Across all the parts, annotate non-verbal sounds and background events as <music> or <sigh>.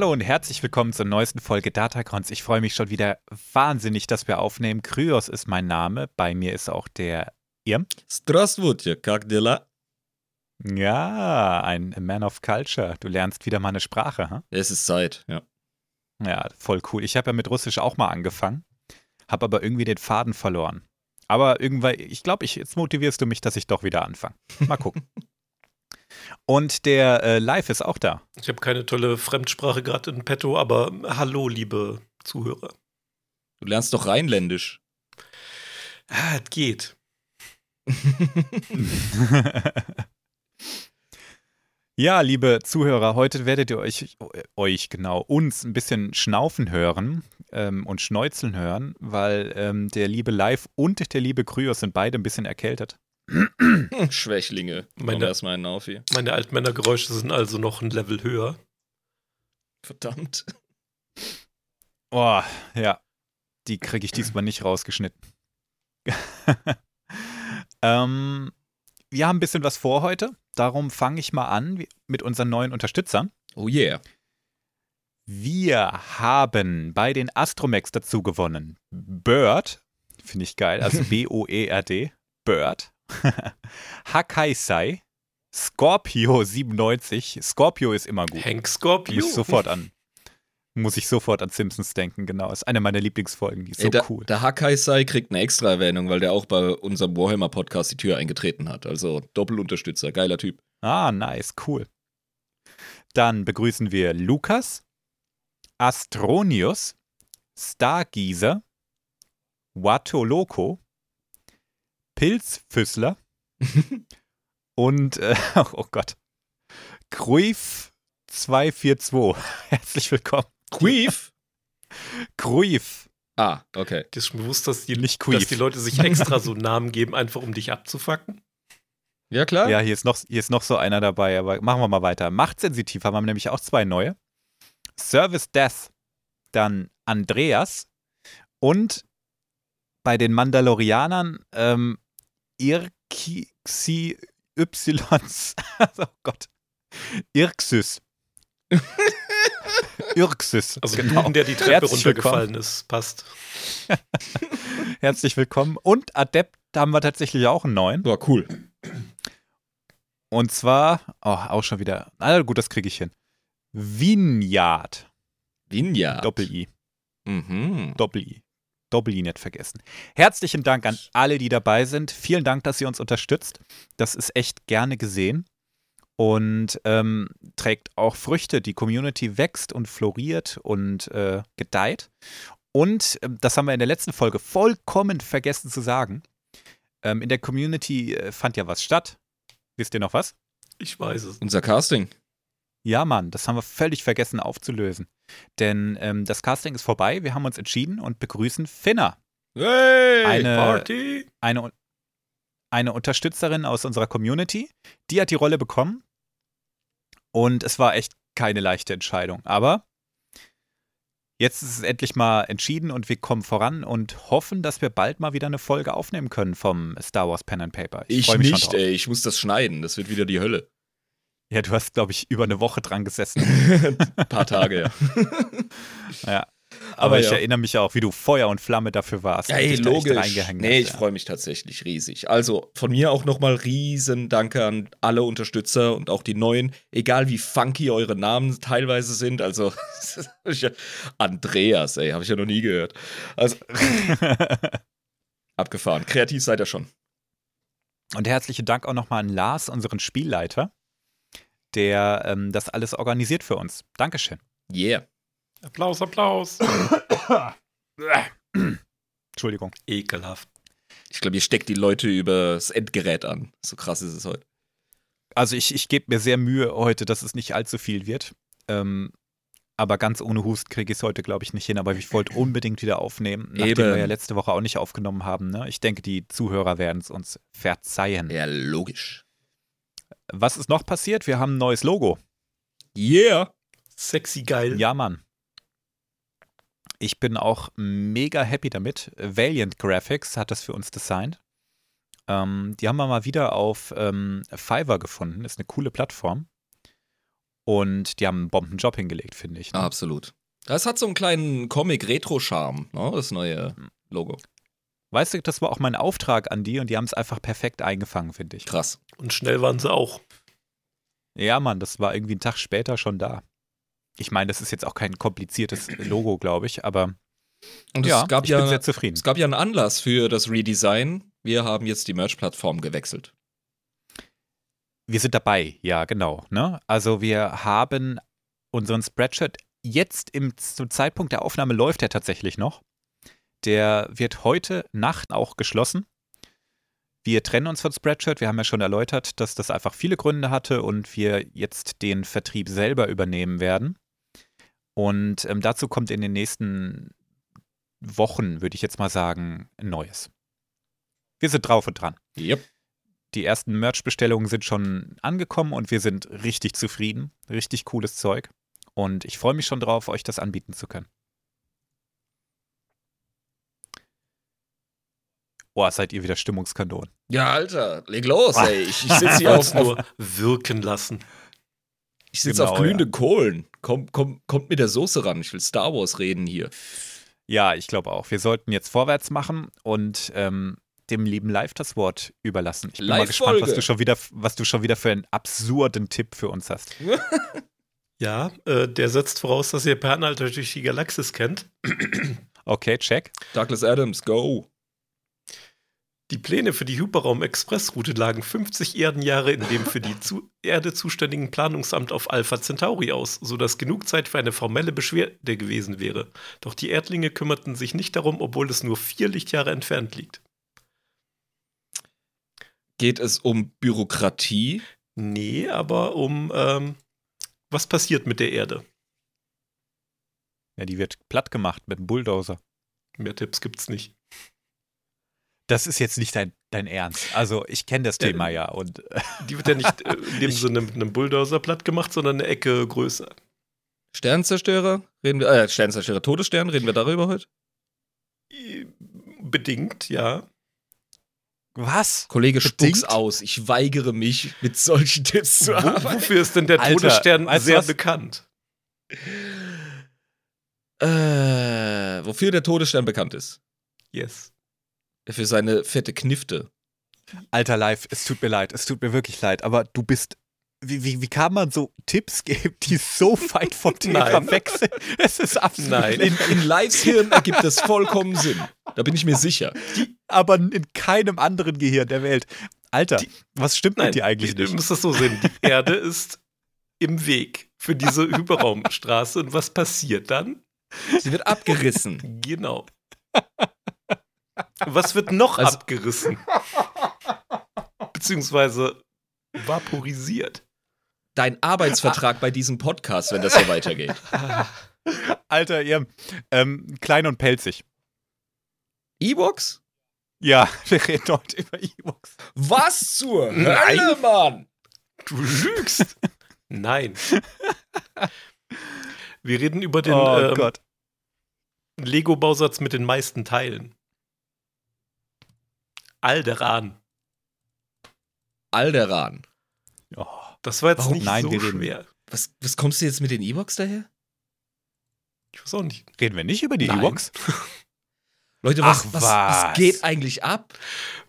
Hallo und herzlich willkommen zur neuesten Folge Datacons. Ich freue mich schon wieder wahnsinnig, dass wir aufnehmen. Kryos ist mein Name. Bei mir ist auch der Irm. Здравствуйте, как дела? Ja, ein Man of Culture. Du lernst wieder mal eine Sprache, huh? Es ist Zeit, ja. Ja, voll cool. Ich habe ja mit Russisch auch mal angefangen, habe aber irgendwie den Faden verloren. Aber irgendwann, ich glaube, ich, jetzt motivierst du mich, dass ich doch wieder anfange. Mal gucken. <laughs> Und der äh, Live ist auch da. Ich habe keine tolle Fremdsprache gerade in petto, aber hallo, liebe Zuhörer. Du lernst doch Rheinländisch. Ah, es geht. <laughs> ja, liebe Zuhörer, heute werdet ihr euch, euch genau, uns ein bisschen schnaufen hören ähm, und schneuzeln hören, weil ähm, der liebe Live und der liebe Kryos sind beide ein bisschen erkältet. <laughs> Schwächlinge. Meine- erstmal einen auf hier. Meine Altmännergeräusche sind also noch ein Level höher. Verdammt. Oh, ja. Die kriege ich diesmal nicht rausgeschnitten. <laughs> ähm, wir haben ein bisschen was vor heute. Darum fange ich mal an mit unseren neuen Unterstützern. Oh yeah. Wir haben bei den Astromex dazu gewonnen. Bird, finde ich geil, also <laughs> B-O-E-R-D, Bird. <laughs> Hakaisai, Scorpio 97. Scorpio ist immer gut. Hank Scorpio. Muss ich sofort an. Muss ich sofort an Simpsons denken, genau. Ist eine meiner Lieblingsfolgen, die ist so Ey, der, cool. der Hakai-Sai kriegt eine extra Erwähnung, weil der auch bei unserem Warhammer-Podcast die Tür eingetreten hat. Also Doppelunterstützer, geiler Typ. Ah, nice, cool. Dann begrüßen wir Lukas, Astronius, Stargieser, Watoloko, Pilzfüßler <laughs> und, äh, <laughs> oh Gott, Kruif 242. <laughs> Herzlich willkommen. Queef? Kruif, Ah, okay. Dir ist schon bewusst, dass die, nicht dass die Leute sich extra so Namen geben, einfach um dich abzufacken? Ja, klar. Ja, hier ist, noch, hier ist noch so einer dabei, aber machen wir mal weiter. Machtsensitiv haben wir nämlich auch zwei neue. Service Death, dann Andreas und bei den Mandalorianern ähm, Irxi Ys. <laughs> oh Gott. Irxys. <laughs> Irxys. Also genau. Der die Treppe Herzlich runtergefallen ist, passt. <laughs> Herzlich willkommen. Und Adept haben wir tatsächlich auch einen neuen. War cool. Und zwar, oh, auch schon wieder. Na gut, das kriege ich hin. Vineyard. Vineyard. Doppel-I. Mhm. Doppel-I. Doppel-I nicht vergessen. Herzlichen Dank an alle, die dabei sind. Vielen Dank, dass ihr uns unterstützt. Das ist echt gerne gesehen und ähm, trägt auch Früchte. Die Community wächst und floriert und äh, gedeiht. Und ähm, das haben wir in der letzten Folge vollkommen vergessen zu sagen. Ähm, in der Community äh, fand ja was statt. Wisst ihr noch was? Ich weiß es. Unser Casting. Ja, Mann, das haben wir völlig vergessen aufzulösen. Denn ähm, das Casting ist vorbei. Wir haben uns entschieden und begrüßen Finna. Hey! Eine- Party! eine, eine Unterstützerin aus unserer Community. Die hat die Rolle bekommen. Und es war echt keine leichte Entscheidung. Aber jetzt ist es endlich mal entschieden und wir kommen voran und hoffen, dass wir bald mal wieder eine Folge aufnehmen können vom Star Wars Pen and Paper. Ich freu mich schon nicht, ey. Ich muss das schneiden. Das wird wieder die Hölle. Ja, du hast, glaube ich, über eine Woche dran gesessen. Ein <laughs> paar Tage, ja. <laughs> ja. Aber, ich ja. erinnere mich auch, wie du Feuer und Flamme dafür warst. Ja, ey, logisch. Nee, ich ja. freue mich tatsächlich riesig. Also von mir auch nochmal riesen Danke an alle Unterstützer und auch die neuen, egal wie funky eure Namen teilweise sind. Also <laughs> Andreas, ey, habe ich ja noch nie gehört. Also abgefahren. Kreativ seid ihr schon. Und herzlichen Dank auch nochmal an Lars, unseren Spielleiter, der ähm, das alles organisiert für uns. Dankeschön. Yeah. Applaus, Applaus. Entschuldigung. Ekelhaft. Ich glaube, ihr steckt die Leute übers Endgerät an. So krass ist es heute. Also ich, ich gebe mir sehr Mühe heute, dass es nicht allzu viel wird. Ähm, aber ganz ohne Husten kriege ich es heute, glaube ich, nicht hin. Aber ich wollte unbedingt wieder aufnehmen, nachdem Eben. wir ja letzte Woche auch nicht aufgenommen haben. Ne? Ich denke, die Zuhörer werden es uns verzeihen. Ja, logisch. Was ist noch passiert? Wir haben ein neues Logo. Yeah. Sexy geil. Ja, Mann. Ich bin auch mega happy damit. Valiant Graphics hat das für uns designt. Ähm, die haben wir mal wieder auf ähm, Fiverr gefunden. Ist eine coole Plattform. Und die haben einen Bombenjob hingelegt, finde ich. Ne? Absolut. Das hat so einen kleinen Comic-Retro-Charme, ne? das neue Logo. Weißt du, das war auch mein Auftrag an die und die haben es einfach perfekt eingefangen, finde ich. Krass. Und schnell waren sie auch. Ja, Mann, das war irgendwie einen Tag später schon da. Ich meine, das ist jetzt auch kein kompliziertes Logo, glaube ich, aber Und ja, es, gab ich ja, bin sehr zufrieden. es gab ja einen Anlass für das Redesign. Wir haben jetzt die Merch-Plattform gewechselt. Wir sind dabei, ja, genau. Ne? Also wir haben unseren Spreadshirt jetzt im, zum Zeitpunkt der Aufnahme läuft er tatsächlich noch. Der wird heute Nacht auch geschlossen. Wir trennen uns von Spreadshirt. Wir haben ja schon erläutert, dass das einfach viele Gründe hatte und wir jetzt den Vertrieb selber übernehmen werden. Und ähm, dazu kommt in den nächsten Wochen, würde ich jetzt mal sagen, ein neues. Wir sind drauf und dran. Yep. Die ersten Merch-Bestellungen sind schon angekommen und wir sind richtig zufrieden. Richtig cooles Zeug. Und ich freue mich schon drauf, euch das anbieten zu können. Oh, seid ihr wieder Stimmungskanonen. Ja, Alter, leg los, ey. Ich, ich sitze hier <laughs> auf, nur wirken lassen. ich sitz Genau, auf glühenden Kohlen. Komm, komm, kommt mit der Soße ran. Ich will Star Wars reden hier. Ja, ich glaube auch. Wir sollten jetzt vorwärts machen und ähm, dem lieben Live das Wort überlassen. Ich bin mal gespannt, was du, schon wieder, was du schon wieder für einen absurden Tipp für uns hast. <laughs> Ja, äh, der setzt voraus, dass ihr Per Anhalter durch die Galaxis kennt. Okay, check. Douglas Adams, go. Die Pläne für die Hyperraum-Expressroute lagen 50 Erdenjahre in dem für die zu Erde zuständigen Planungsamt auf Alpha Centauri aus, sodass genug Zeit für eine formelle Beschwerde gewesen wäre. Doch die Erdlinge kümmerten sich nicht darum, obwohl es nur vier Lichtjahre entfernt liegt. Geht es um Bürokratie? Nee, aber um ähm, was passiert mit der Erde? Ja, die wird platt gemacht mit einem Bulldozer. Mehr Tipps gibt's nicht. Das ist jetzt nicht dein, dein Ernst. Also, ich kenne das Ja, Thema ja und <laughs> Die wird ja nicht äh, in dem Ich- Sinne mit einem Bulldozer platt gemacht, sondern eine Ecke größer. Sternzerstörer? Reden wir, äh, Sternzerstörer, Todesstern, reden wir darüber heute? Äh, Bedingt, ja. was? Kollege, Bedingt? spuck's aus. Ich weigere mich, mit solchen Tipps zu arbeiten. wofür ist denn der Alter, Todesstern sehr was? bekannt? Äh, wofür der Todesstern bekannt ist? Yes. Für seine fette Knifte. Alter Live, es tut mir leid, es tut mir wirklich leid, aber du bist. Wie, wie, wie kann man so Tipps geben, die so weit vom <laughs> Thema weg sind? Es ist absolut. Nein. In, in Lives Hirn ergibt das vollkommen Sinn. Da bin ich mir sicher. Aber in keinem anderen Gehirn der Welt. Alter, Die- was stimmt Nein, mit dir eigentlich du nicht? musst das so sehen. Die Erde ist im Weg für diese Hyperraumstraße. Und was passiert dann? Sie wird abgerissen. Genau. Was wird noch Also- abgerissen? Beziehungsweise vaporisiert. Dein Arbeitsvertrag bei diesem Podcast, wenn das so weitergeht. Alter, ihr ähm, klein und pelzig. E-Box? Ja, <laughs> wir reden heute über E-Books. Was zur Nein. Hölle, Mann? Du lügst. Nein. Wir reden über den oh ähm, Gott. Lego-Bausatz mit den meisten Teilen. Alderan. Alderan. Oh. Das war jetzt Warum? nicht Nein, so wir reden- schwer. Was, was kommst du jetzt mit den E-Box daher? Ich weiß auch nicht. Reden wir nicht über die Nein. E-Books? <laughs> Leute, was, Ach, was, was? was geht eigentlich ab?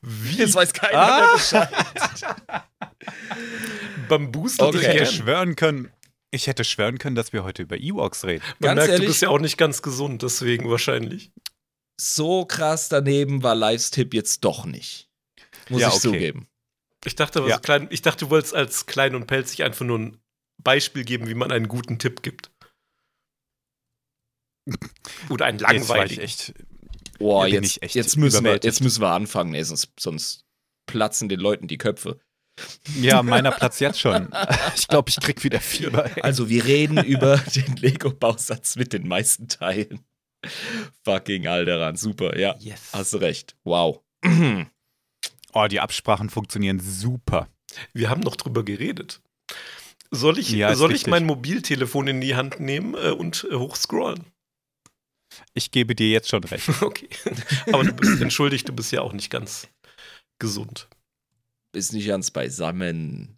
Wie? Jetzt weiß keiner Ah. mehr Bescheid. <laughs> Bambuster Okay. Ich hätte schwören können, ich hätte schwören können, dass wir heute über E-Books reden. Man Ganz merkt, ehrlich- du bist ja auch nicht ganz gesund, deswegen wahrscheinlich. So krass daneben war Lives Tipp jetzt doch nicht. Muss Ja, ich okay. zugeben. Ich dachte, Ja. klein, ich dachte, du wolltest als klein und pelzig einfach nur ein Beispiel geben, wie man einen guten Tipp gibt. Oder einen Jetzt langweiligen. echt. Boah, Ja, bin jetzt, ich echt jetzt, müssen wir, jetzt müssen wir anfangen, ey, sonst, sonst platzen den Leuten die Köpfe. Ja, meiner Platz jetzt schon. <laughs> Ich glaube, ich krieg wieder Fieber. ey. Also, wir reden über den Lego-Bausatz mit den meisten Teilen. <laughs> Fucking Alderan, super, ja. Yes. Hast du recht. Wow. <clears throat> Oh, die Absprachen funktionieren super. Wir haben noch drüber geredet. Soll ich, Ja, soll ich mein Mobiltelefon in die Hand nehmen äh, und äh, hochscrollen? Ich gebe dir jetzt schon recht. <laughs> Okay. Aber du bist entschuldigt, du bist ja auch nicht ganz gesund. Ist nicht ganz beisammen.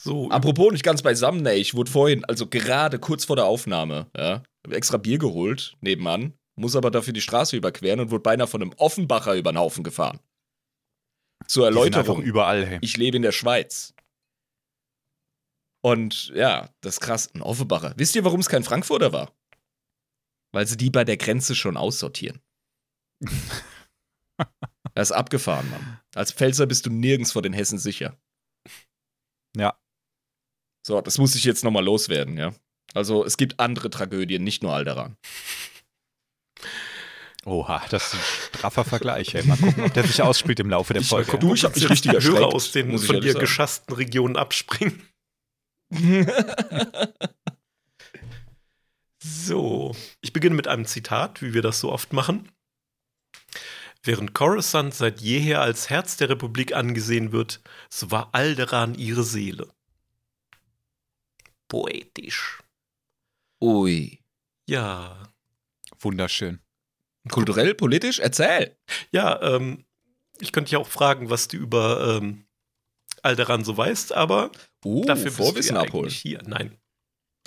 So, Apropos nicht ganz beisammen, ey, ich wurde vorhin, also gerade kurz vor der Aufnahme, ja, extra Bier geholt nebenan, muss aber dafür die Straße überqueren und wurde beinahe von einem Offenbacher über den Haufen gefahren. Zur Erläuterung, überall. Hey. ich lebe in der Schweiz. Und ja, das ist krass, ein Offenbacher. Wisst ihr, warum es kein Frankfurter war? Weil sie die bei der Grenze schon aussortieren. <laughs> das ist abgefahren, Mann. Als Pfälzer bist du nirgends vor den Hessen sicher. Ja. So, das muss ich jetzt nochmal loswerden, ja. Also, es gibt andere Tragödien, nicht nur Alderan. Oha, das ist ein straffer Vergleich. Ey. Mal gucken, ob der sich ausspielt im Laufe der ich, Folge. Du, ich hab ob mich jetzt richtig die Hörer erschreckt, aus den von dir geschassten Regionen abspringen. <laughs> So, ich beginne mit einem Zitat, wie wir das so oft machen. Während Coruscant seit jeher als Herz der Republik angesehen wird, so war Alderan ihre Seele. Poetisch. Ui. Ja. Wunderschön. Kulturell, politisch? Erzähl. Ja, ähm, ich könnte dich auch fragen, was du über ähm, Alderan so weißt, aber Uh, dafür bist Vorwissen du ja hier. Nein.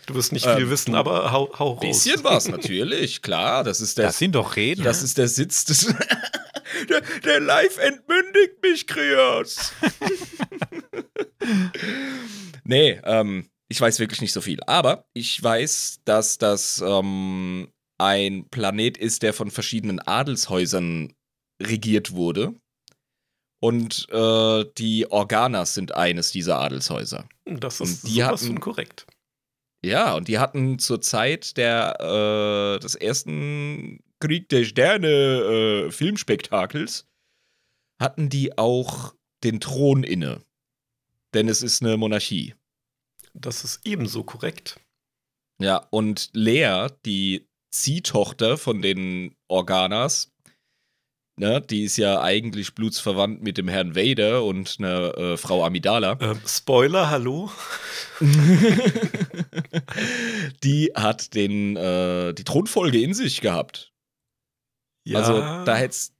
Du wirst nicht Ähm, viel wissen, aber hau, hau raus. Bisschen was, natürlich, klar. Das ist der, Lass ihn doch reden. das ist der Sitz des. <laughs> der, der Live entmündigt mich, Krios. <laughs> nee, ähm, ich weiß wirklich nicht so viel. Aber ich weiß, dass das ähm, ein Planet ist, der von verschiedenen Adelshäusern regiert wurde. Und äh, die Organas sind eines dieser Adelshäuser. Das ist Und die sowas hatten- von korrekt. Ja, und die hatten zur Zeit der, äh, des ersten Krieg der Sterne äh, Filmspektakels, hatten die auch den Thron inne. Denn es ist eine Monarchie. Das ist ebenso korrekt. Ja, und Lea, die Ziehtochter von den Organas, ne, die ist ja eigentlich blutsverwandt mit dem Herrn Vader und einer äh, Frau Amidala. Ähm, Spoiler, hallo? <laughs> die hat den, äh, die Thronfolge in sich gehabt. Also da hätt's,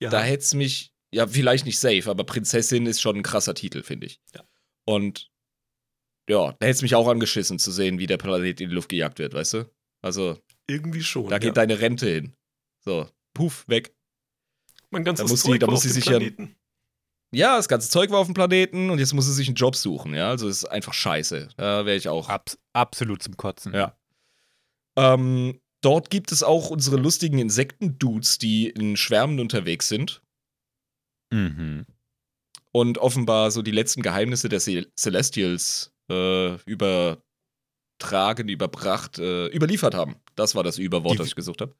ja. da hätt's mich, ja, vielleicht nicht safe, aber Prinzessin ist schon ein krasser Titel, finde ich. Ja. Und ja, da hätt's mich auch angeschissen zu sehen, wie der Planet in die Luft gejagt wird, weißt du? Also, irgendwie schon. da ja. geht deine Rente hin. So, puff, weg. mein ganzes da muss die- Zeug da war muss auf sich ja- Planeten. Ja, das ganze Zeug war auf dem Planeten und jetzt muss sie sich einen Job suchen, ja. Also ist einfach scheiße. Da wäre ich auch. Abs absolut zum Kotzen. Ja. Ähm, dort gibt es auch unsere lustigen Insektendudes, die in Schwärmen unterwegs sind Mhm. und offenbar so die letzten Geheimnisse der Cel Celestials äh, übertragen, überbracht, äh, überliefert haben. Das war das Überwort, Die- das ich gesucht habe.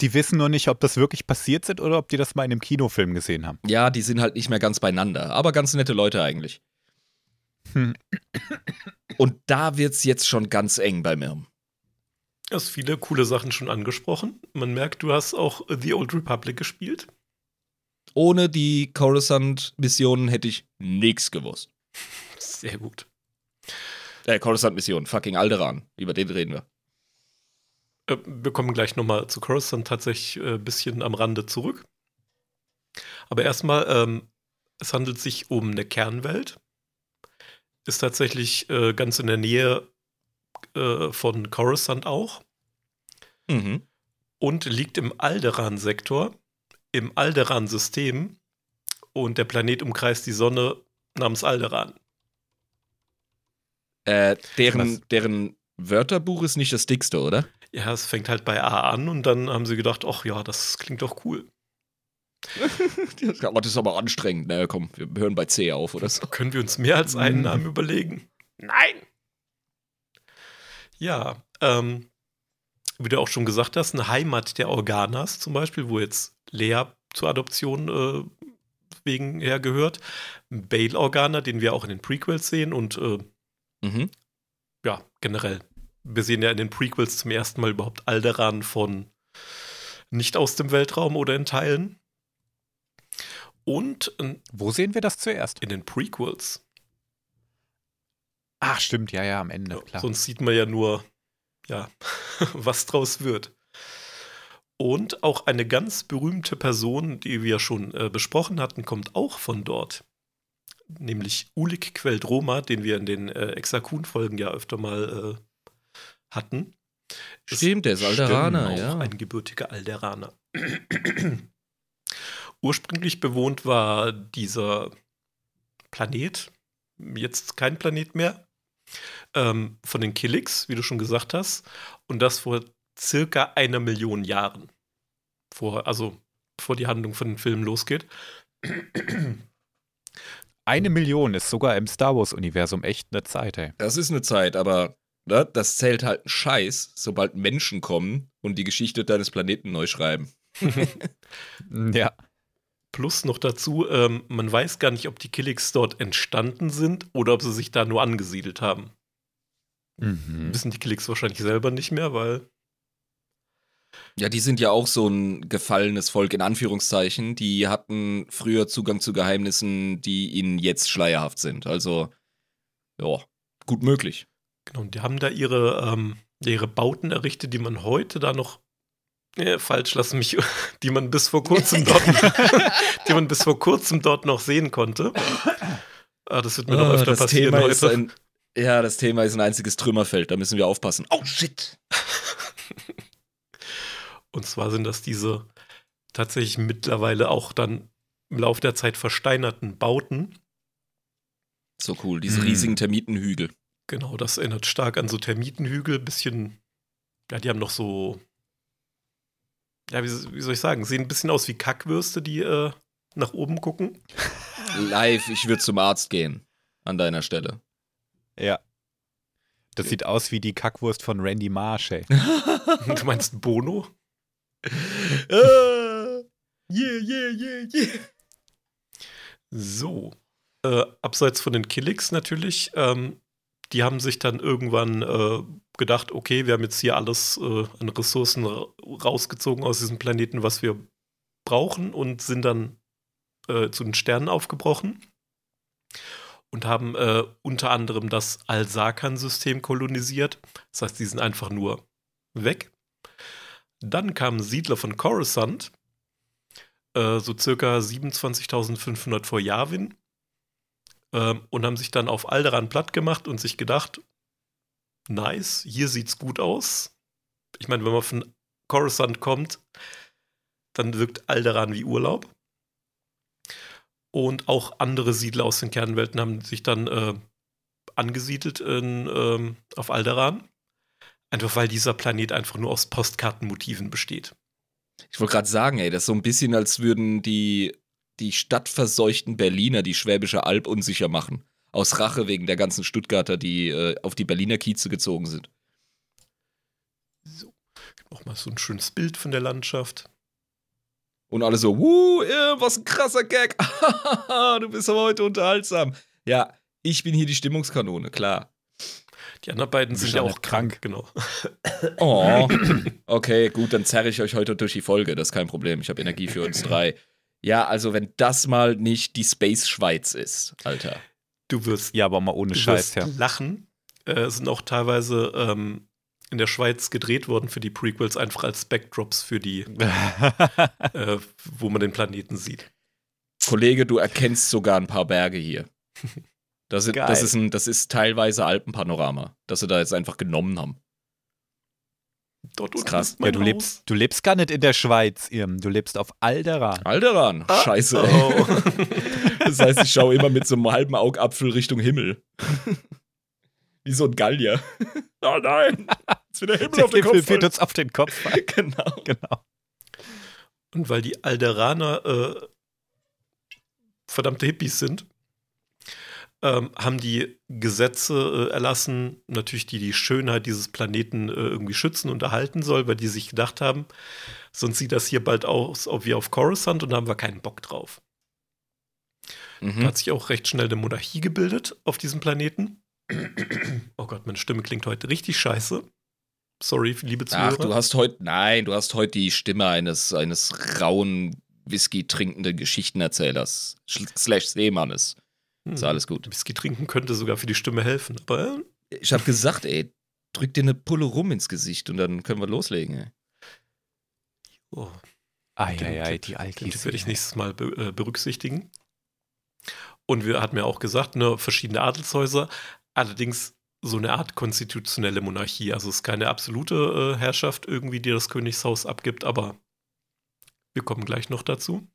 Die wissen nur nicht, ob das wirklich passiert sind oder ob die das mal in einem Kinofilm gesehen haben. Ja, die sind halt nicht mehr ganz beieinander, aber ganz nette Leute eigentlich. Hm. Und da wird's jetzt schon ganz eng bei Mirm. Du hast viele coole Sachen schon angesprochen. Man merkt, du hast auch The Old Republic gespielt. Ohne die Coruscant-Missionen hätte ich nichts gewusst. Sehr gut. Äh, Coruscant-Mission, fucking Alderan. Über den reden wir. Äh, wir kommen gleich nochmal zu Coruscant tatsächlich ein äh, bisschen am Rande zurück. Aber erstmal, ähm, es handelt sich um eine Kernwelt. Ist tatsächlich äh, ganz in der Nähe äh, von Coruscant auch. Mhm. Und liegt im Alderan-Sektor, im Alderan-System. Und der Planet umkreist die Sonne namens Alderan. Äh, deren, Was? deren Wörterbuch ist nicht das dickste, oder? Ja, es fängt halt bei A an und dann haben sie gedacht, ach ja, das klingt doch cool. <laughs> Aber das ist aber anstrengend. Na komm, wir hören bei C auf, oder so. Können wir uns mehr als einen Mhm. Namen überlegen? Nein! Ja, ähm, wie du auch schon gesagt hast, eine Heimat der Organas zum Beispiel, wo jetzt Lea zur Adoption äh, wegen her gehört. Bale Organa, den wir auch in den Prequels sehen und äh, Mhm. ja, generell. Wir sehen ja in den Prequels zum ersten Mal überhaupt Alderan von nicht aus dem Weltraum oder in Teilen. Und äh, Wo sehen wir das zuerst? in den Prequels. Ach, stimmt, ja, ja, am Ende, Ja, klar. Sonst sieht man ja nur, ja, <laughs> was draus wird. Und auch eine ganz berühmte Person, die wir schon äh, besprochen hatten, kommt auch von dort. Nämlich Ulik Queldroma, den wir in den äh, Exakun-Folgen ja öfter mal äh, hatten. Stimmt, der ist Alderaner, ja. Ein gebürtiger Alderaner. Ursprünglich bewohnt war dieser Planet, jetzt kein Planet mehr, ähm, von den Killix, wie du schon gesagt hast, und das vor circa einer Million Jahren. Vor, also bevor die Handlung von den Filmen losgeht. Eine Million ist sogar im Star Wars-Universum echt eine Zeit, ey. Das ist eine Zeit, aber ne, das zählt halt ein Scheiß, sobald Menschen kommen und die Geschichte deines Planeten neu schreiben. <laughs> Ja. Plus noch dazu, ähm, man weiß gar nicht, ob die Killix dort entstanden sind oder ob sie sich da nur angesiedelt haben. Mhm. Wissen die Killix wahrscheinlich selber nicht mehr, weil Ja, die sind ja auch so ein gefallenes Volk in Anführungszeichen. Die hatten früher Zugang zu Geheimnissen, die ihnen jetzt schleierhaft sind. Also, ja, gut möglich. Genau, und die haben da ihre, ähm, ihre Bauten errichtet, die man heute da noch. Äh, falsch, lass mich, <laughs> die man bis vor kurzem dort, <laughs> die man bis vor kurzem dort noch sehen konnte. Ah, das wird mir noch Ah, öfter passieren ein, ja, das Thema ist ein einziges Trümmerfeld. Da müssen wir aufpassen. Oh shit! <laughs> Und zwar sind das diese tatsächlich mittlerweile auch dann im Laufe der Zeit versteinerten Bauten. So cool, diese Hm. riesigen Termitenhügel. Genau, das erinnert stark an so Termitenhügel, bisschen, ja, die haben noch so, ja, wie, wie soll ich sagen, sehen ein bisschen aus wie Kackwürste, die äh, nach oben gucken. Live, ich würde zum Arzt gehen. An deiner Stelle. Ja. Das sieht aus wie die Kackwurst von Randy Marsh, ey. <laughs> Du meinst Bono? <laughs> Ah, yeah, yeah, yeah, yeah. So. Äh, abseits von den Killix natürlich, ähm, die haben sich dann irgendwann äh, gedacht, okay, wir haben jetzt hier alles äh, an Ressourcen ra rausgezogen aus diesem Planeten, was wir brauchen und sind dann äh, zu den Sternen aufgebrochen und haben äh, unter anderem das Al-Sakan-System kolonisiert. Das heißt, die sind einfach nur weg. Dann kamen Siedler von Coruscant, äh, so circa 27.500 vor Yavin, ähm, und haben sich dann auf Alderan platt gemacht und sich gedacht, nice, hier sieht's gut aus. Ich meine, wenn man von Coruscant kommt, dann wirkt Alderan wie Urlaub. Und auch andere Siedler aus den Kernwelten haben sich dann äh, angesiedelt in, ähm, auf Alderan. Einfach weil dieser Planet einfach nur aus Postkartenmotiven besteht. Ich wollte gerade sagen, ey, das ist so ein bisschen, als würden die, die stadtverseuchten Berliner die Schwäbische Alb unsicher machen. Aus Rache wegen der ganzen Stuttgarter, die äh, auf die Berliner Kieze gezogen sind. So. Auch mal so ein schönes Bild von der Landschaft. Und alle so, wuh, äh, was ein krasser Gag. <laughs> du bist aber heute unterhaltsam. Ja, ich bin hier die Stimmungskanone, klar. Die anderen beiden sind ja auch krank, genau. Oh. <laughs> Okay, gut, dann zerre ich euch heute durch die Folge. Das ist kein Problem. Ich habe Energie für uns drei. Ja, also wenn das mal nicht die Space Schweiz ist, Alter. Du wirst, Ja, aber mal ohne du Scheiß, wirst ja. lachen. Äh, sind auch teilweise ähm, in der Schweiz gedreht worden für die Prequels, einfach als Backdrops für die, <laughs> äh, wo man den Planeten sieht. Kollege, du erkennst sogar ein paar Berge hier. <laughs> Das, ist- das, ist, ein, das ist teilweise Alpenpanorama, das sie da jetzt einfach genommen haben. Dort ist unten krass. ja du, Haus. lebst, du lebst gar nicht in der Schweiz, Irm. Du lebst auf Alderan. Alderan, Ah, scheiße. Oh. <laughs> Das heißt, ich schaue immer mit so einem halben Augapfel Richtung Himmel. <laughs> Wie so ein Gallier. <laughs> Oh nein, jetzt wird der Himmel Der auf den Himmel Kopf. wird fallen. uns auf den Kopf. Genau. Genau. Und weil die Alderaner äh, verdammte Hippies sind, ähm, haben die Gesetze äh, erlassen, natürlich die die Schönheit dieses Planeten äh, irgendwie schützen und erhalten soll, weil die sich gedacht haben, sonst sieht das hier bald aus ob wie auf Coruscant und da haben wir keinen Bock drauf. Da Mhm. hat sich auch recht schnell eine Monarchie gebildet auf diesem Planeten. Oh Gott, meine Stimme klingt heute richtig scheiße. Sorry, liebe Zuhörer. Ach, du hast heute, nein, du hast heute die Stimme eines, eines rauen, Whisky trinkenden Geschichtenerzählers, sch- slash Seemannes. Hm, Ist alles gut. Whisky trinken könnte sogar für die Stimme helfen, aber äh, Ich habe gesagt, ey, drück dir eine Pulle rum ins Gesicht und dann können wir loslegen, ey. oh, Eieiei, die Alkis. Tipp werde ich nächstes Mal be äh, berücksichtigen. Und wir hatten ja auch gesagt, ne, verschiedene Adelshäuser, allerdings so eine Art konstitutionelle Monarchie. Also es ist keine absolute äh, Herrschaft irgendwie, die das Königshaus abgibt, aber wir kommen gleich noch dazu.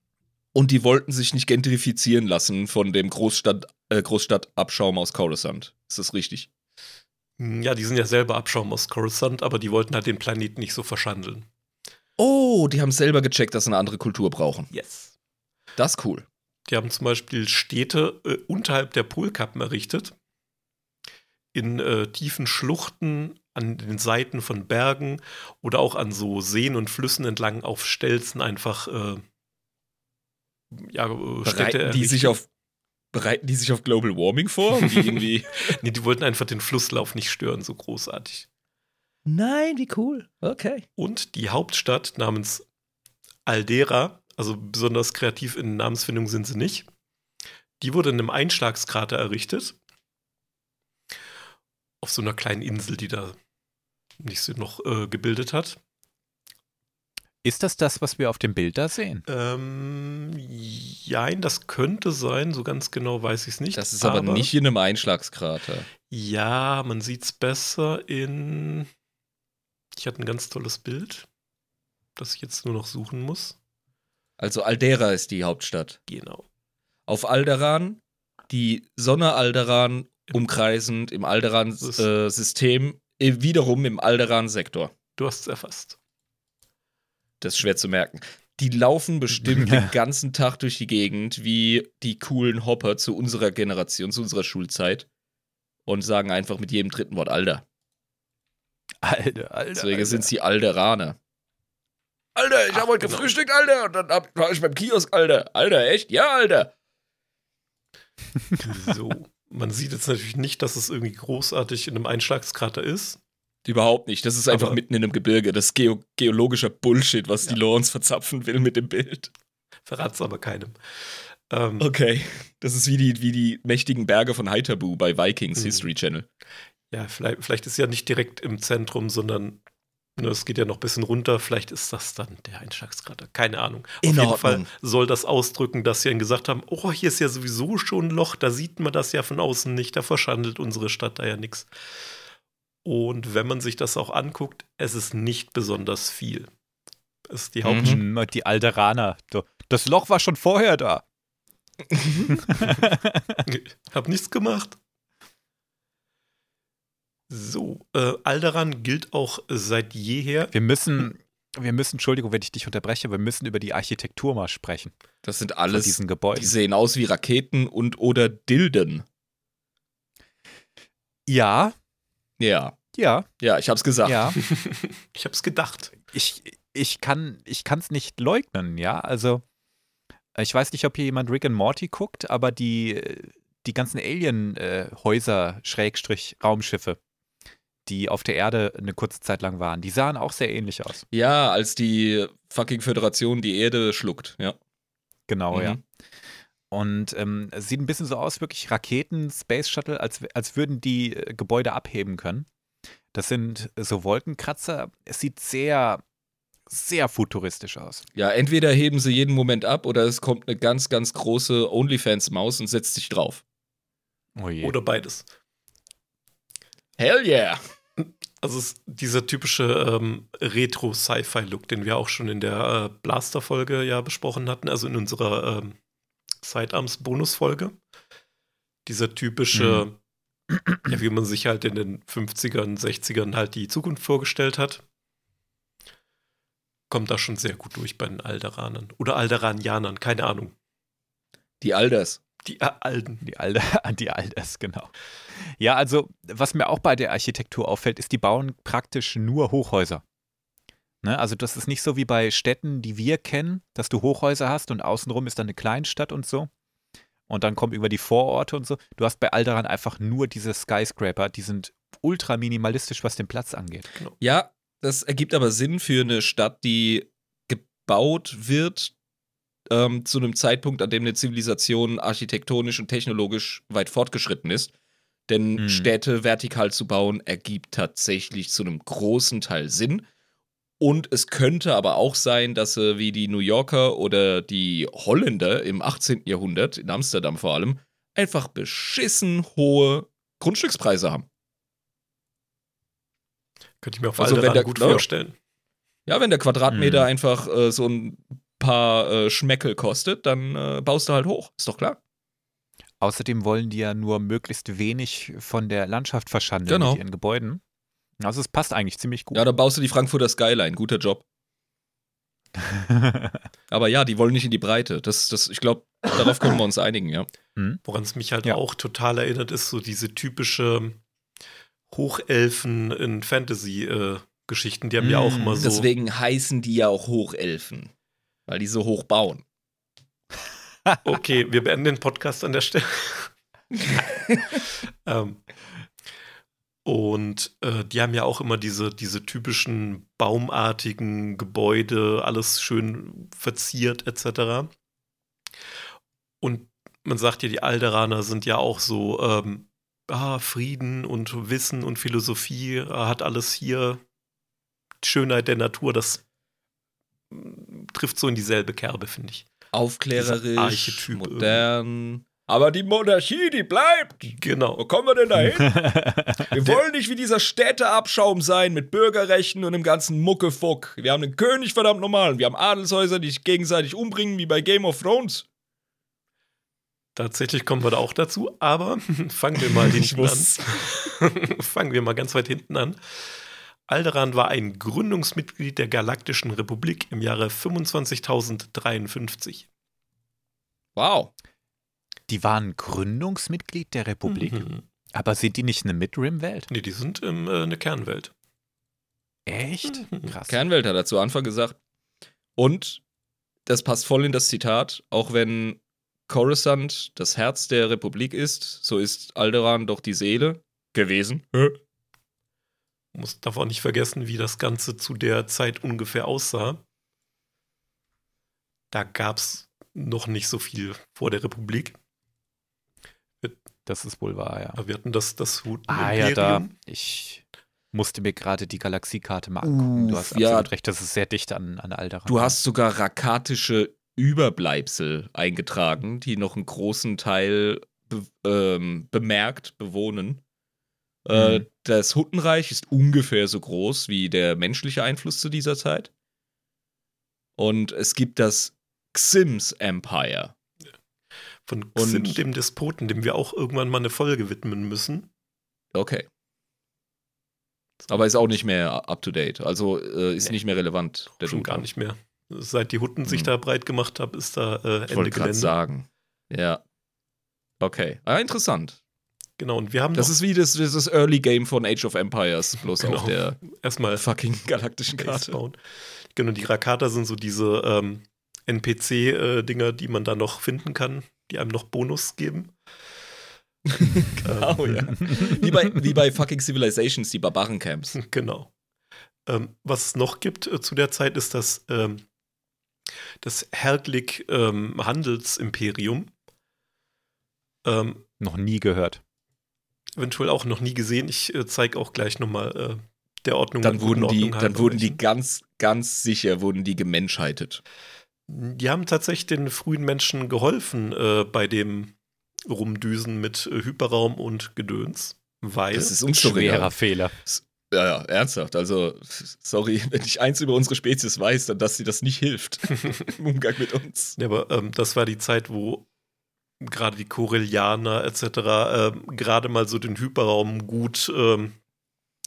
Und die wollten sich nicht gentrifizieren lassen von dem Großstadt, äh, Großstadtabschaum aus Coruscant. Ist das richtig? Hm, Ja, die sind ja selber Abschaum aus Coruscant, aber die wollten halt den Planeten nicht so verschandeln. Oh, die haben selber gecheckt, dass sie eine andere Kultur brauchen. Yes. Das ist cool. Die haben zum Beispiel Städte äh, unterhalb der Polkappen errichtet. In äh, tiefen Schluchten, an den Seiten von Bergen oder auch an so Seen und Flüssen entlang auf Stelzen einfach äh, ja, äh, Städte Bereiten die, sich auf, bereiten die sich auf Global Warming vor? Die <laughs> irgendwie Nee, die wollten einfach den Flusslauf nicht stören, so großartig. Nein, wie cool. Okay. Und die Hauptstadt namens Aldera, also besonders kreativ in Namensfindung sind sie nicht, die wurde in einem Einschlagskrater errichtet. Auf so einer kleinen Insel, die da nicht so noch äh, gebildet hat. Ist das das, was wir auf dem Bild da sehen? Ähm, jein, das könnte sein, so ganz genau weiß ich es nicht. Das ist aber, nicht in einem Einschlagskrater. Ja, man sieht es besser in. Ich hatte ein ganz tolles Bild, das ich jetzt nur noch suchen muss. Also Aldera ist die Hauptstadt. Genau. Auf Alderan, die Sonne Alderan umkreisend im Alderan-System, äh, wiederum im Alderan-Sektor. Du hast es erfasst. Das ist schwer zu merken. Die laufen bestimmt den <laughs> ganzen Tag durch die Gegend wie die coolen Hopper zu unserer Generation, zu unserer Schulzeit und sagen einfach mit jedem dritten Wort Alter. Alter, Alter. Deswegen Alter. sind sie Alderaner. Alter, ich habe heute genau. gefrühstückt, Alter. Und dann hab, war ich beim Kiosk, Alter. Alter, echt? Ja, Alter. So. Man sieht jetzt natürlich nicht, dass es irgendwie großartig in einem Einschlagskrater ist. Überhaupt nicht. Das ist einfach Aber- mitten in einem Gebirge. Das ist geo geologischer Bullshit, was die Ja. Law uns verzapfen will mit dem Bild. Verrat's aber keinem. Ähm, Okay. Das ist wie die, wie die mächtigen Berge von Haithabu bei Vikings Mhm. History Channel. Ja, vielleicht, vielleicht ist ja nicht direkt im Zentrum, sondern ne, es geht ja noch ein bisschen runter. Vielleicht ist das dann der Einschlagskrater. Keine Ahnung. In Auf jeden Ordnung. Fall soll das ausdrücken, dass sie dann gesagt haben: Oh, hier ist ja sowieso schon ein Loch, da sieht man das ja von außen nicht, da verschandelt unsere Stadt da ja nichts. Und wenn man sich das auch anguckt, es ist nicht besonders viel. Es ist die Mhm. Hauptstadt. Hm, Die Alderaner. Das Loch war schon vorher da. <laughs> Ich hab nichts gemacht. So, äh, Alderan gilt auch seit jeher. Wir müssen, wir müssen, Entschuldigung, wenn ich dich unterbreche, wir müssen über die Architektur mal sprechen. Das sind alles, diesen die Gebäuden. sehen aus wie Raketen und oder Dilden. Ja, Ja. ja, Ja, ich hab's gesagt. ja. <laughs> Ich hab's gedacht. ich, ich kann ich es nicht leugnen, ja. Also, ich weiß nicht, ob hier jemand Rick and Morty guckt, aber die, die ganzen Alien-Häuser, Schrägstrich, Raumschiffe, die auf der Erde eine kurze Zeit lang waren, die sahen auch sehr ähnlich aus. Ja, als die fucking Föderation die Erde schluckt. Ja. Genau, Mhm. ja. Und ähm, es sieht ein bisschen so aus, wirklich Raketen, Space Shuttle, als, als würden die äh, Gebäude abheben können. Das sind so Wolkenkratzer. Es sieht sehr, sehr futuristisch aus. Ja, entweder heben sie jeden Moment ab oder es kommt eine ganz, ganz große OnlyFans-Maus und setzt sich drauf. Oh je. Oder beides. Hell yeah! Also es ist dieser typische ähm, Retro-Sci-Fi-Look, den wir auch schon in der äh, Blaster-Folge ja besprochen hatten, also in unserer ähm, Sidearms-Bonus-Folge. Dieser typische, ja, wie man sich halt in den 50ern, 60ern halt die Zukunft vorgestellt hat. Kommt da schon sehr gut durch bei den Alderanern. Oder Alderanianern, keine Ahnung. Die Alders. Die äh, Alten. Die Alde, <laughs> die Alders, genau. Ja, also, was mir auch bei der Architektur auffällt, ist, die bauen praktisch nur Hochhäuser. Ne? Also, das ist nicht so wie bei Städten, die wir kennen, dass du Hochhäuser hast und außenrum ist dann eine Kleinstadt und so. Und dann kommen über die Vororte und so. Du hast bei Alderan einfach nur diese Skyscraper, die sind ultra minimalistisch, was den Platz angeht. Ja, das ergibt aber Sinn für eine Stadt, die gebaut wird ähm, zu einem Zeitpunkt, an dem eine Zivilisation architektonisch und technologisch weit fortgeschritten ist. Denn Hm. Städte vertikal zu bauen, ergibt tatsächlich zu einem großen Teil Sinn. Und es könnte aber auch sein, dass sie wie die New Yorker oder die Holländer im 18. Jahrhundert, in Amsterdam vor allem, einfach beschissen hohe Grundstückspreise haben. Könnte ich mir auf Also, also, wenn der- gut ne? vorstellen. Ja, wenn der Quadratmeter Hm. einfach äh, so ein paar äh, Schmeckel kostet, dann äh, baust du halt hoch. Ist doch klar. Außerdem wollen die ja nur möglichst wenig von der Landschaft verschandeln Genau. mit ihren Gebäuden. Also es passt eigentlich ziemlich gut. Ja, dann baust du die Frankfurter Skyline. Guter Job. <laughs> Aber ja, die wollen nicht in die Breite. Das, das, ich glaube, darauf können wir uns einigen, ja. Woran es mich halt Ja. auch total erinnert, ist so diese typische Hochelfen in Fantasy-Geschichten. die haben ja auch Mm, immer so. Deswegen heißen die ja auch Hochelfen. Weil die so hoch bauen. Okay, wir beenden den Podcast an der Stelle. <laughs> ähm, und äh, die haben ja auch immer diese, diese typischen baumartigen Gebäude, alles schön verziert etc. Und man sagt ja, die Alderaner sind ja auch so, ähm, ah, Frieden und Wissen und Philosophie, äh, hat alles hier. Schönheit der Natur, das mm, trifft so in dieselbe Kerbe, finde ich. Aufklärerisch, Archetyp modern. Aber die Monarchie, die bleibt. Genau. Wo kommen wir denn da hin? <laughs> Wir wollen nicht wie dieser Städteabschaum sein mit Bürgerrechten und dem ganzen Muckefuck. Wir haben einen König, verdammt normal. Wir haben Adelshäuser, die sich gegenseitig umbringen, wie bei Game of Thrones. Tatsächlich kommen wir da auch dazu, aber <laughs> fangen wir mal hinten an. <laughs> fangen wir mal ganz weit hinten an. Alderan war ein Gründungsmitglied der Galaktischen Republik im Jahre 25.053. Wow. Die waren Gründungsmitglied der Republik, Mhm. aber sind die nicht eine Midrim-Welt? Nee, die sind ähm, äh, eine Kernwelt. Echt? Mhm. Krass. Kernwelt hat er zu Anfang gesagt. Und das passt voll in das Zitat, auch wenn Coruscant das Herz der Republik ist, so ist Alderan doch die Seele gewesen. Muss darf auch nicht vergessen, wie das Ganze zu der Zeit ungefähr aussah. Da gab es noch nicht so viel vor der Republik. Das ist wohl wahr, ja. Aber wir hatten das, das Ah ja, da. Imperium. Ich musste mir gerade die Galaxiekarte mal angucken. Du Uff, hast ja. absolut recht, das ist sehr dicht an, an Alderan. Du hast sogar rakatische Überbleibsel eingetragen, die noch einen großen Teil be ähm, bemerkt bewohnen. Äh, Mhm. das Huttenreich ist ungefähr so groß wie der menschliche Einfluss zu dieser Zeit. Und es gibt das Xims Empire. Von Xin, Und- dem Despoten, dem wir auch irgendwann mal eine Folge widmen müssen. Okay. Aber ist auch nicht mehr up to date. Also äh, ist Nee. nicht mehr relevant. Der Schon Dude. gar nicht mehr. Seit die Hutten sich Hm. da breit gemacht haben, ist da äh, Ich Ende wollte gerade Gelände. sagen. Ja. Okay. Ah, interessant. Genau, und wir haben Das ist wie das, das Early Game von Age of Empires, bloß Genau. auf der <laughs> erstmal fucking galaktischen Karte. bauen. Genau, die Rakata sind so diese ähm, NPC-Dinger, die man da noch finden kann, die einem noch Bonus geben. <laughs> Genau, ja. Wie bei, wie bei fucking Civilizations, die Barbarencamps. <laughs> Genau. Ähm, was es noch gibt äh, zu der Zeit ist das, ähm, das Herglik ähm, Handelsimperium. Ähm, noch nie gehört. eventuell auch noch nie gesehen. Ich äh, zeige auch gleich nochmal äh, der Ordnung. Dann wurden die, Ordnung dann halber wurden die ganz, ganz sicher, wurden die gemenschheitet. Die haben tatsächlich den frühen Menschen geholfen äh, bei dem Rumdüsen mit äh, Hyperraum und Gedöns. Weil Das ist Schwerer unschwerer. Fehler. Ja, ja, ernsthaft. Also, sorry, <laughs> wenn ich eins über unsere Spezies weiß, dann, dass sie das nicht hilft <laughs> im Umgang mit uns. Ja, aber ähm, das war die Zeit, wo gerade die Corellianer etc. Ähm, gerade mal so den Hyperraum gut ähm,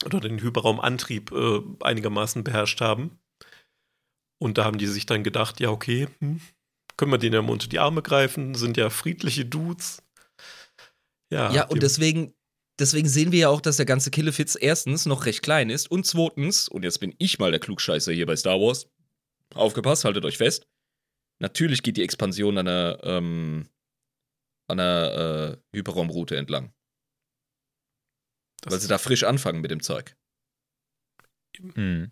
oder den Hyperraumantrieb äh, einigermaßen beherrscht haben. Und da haben die sich dann gedacht, ja, okay, hm, können wir denen ja mal unter die Arme greifen, sind ja friedliche Dudes. Ja, Ja, und deswegen, deswegen sehen wir ja auch, dass der ganze Killefitz erstens noch recht klein ist und zweitens, und jetzt bin ich mal der Klugscheißer hier bei Star Wars, aufgepasst, haltet euch fest, natürlich geht die Expansion an einer, ähm, an einer äh, Hyperraumroute entlang, das- weil sie da frisch anfangen mit dem Zeug. Mhm.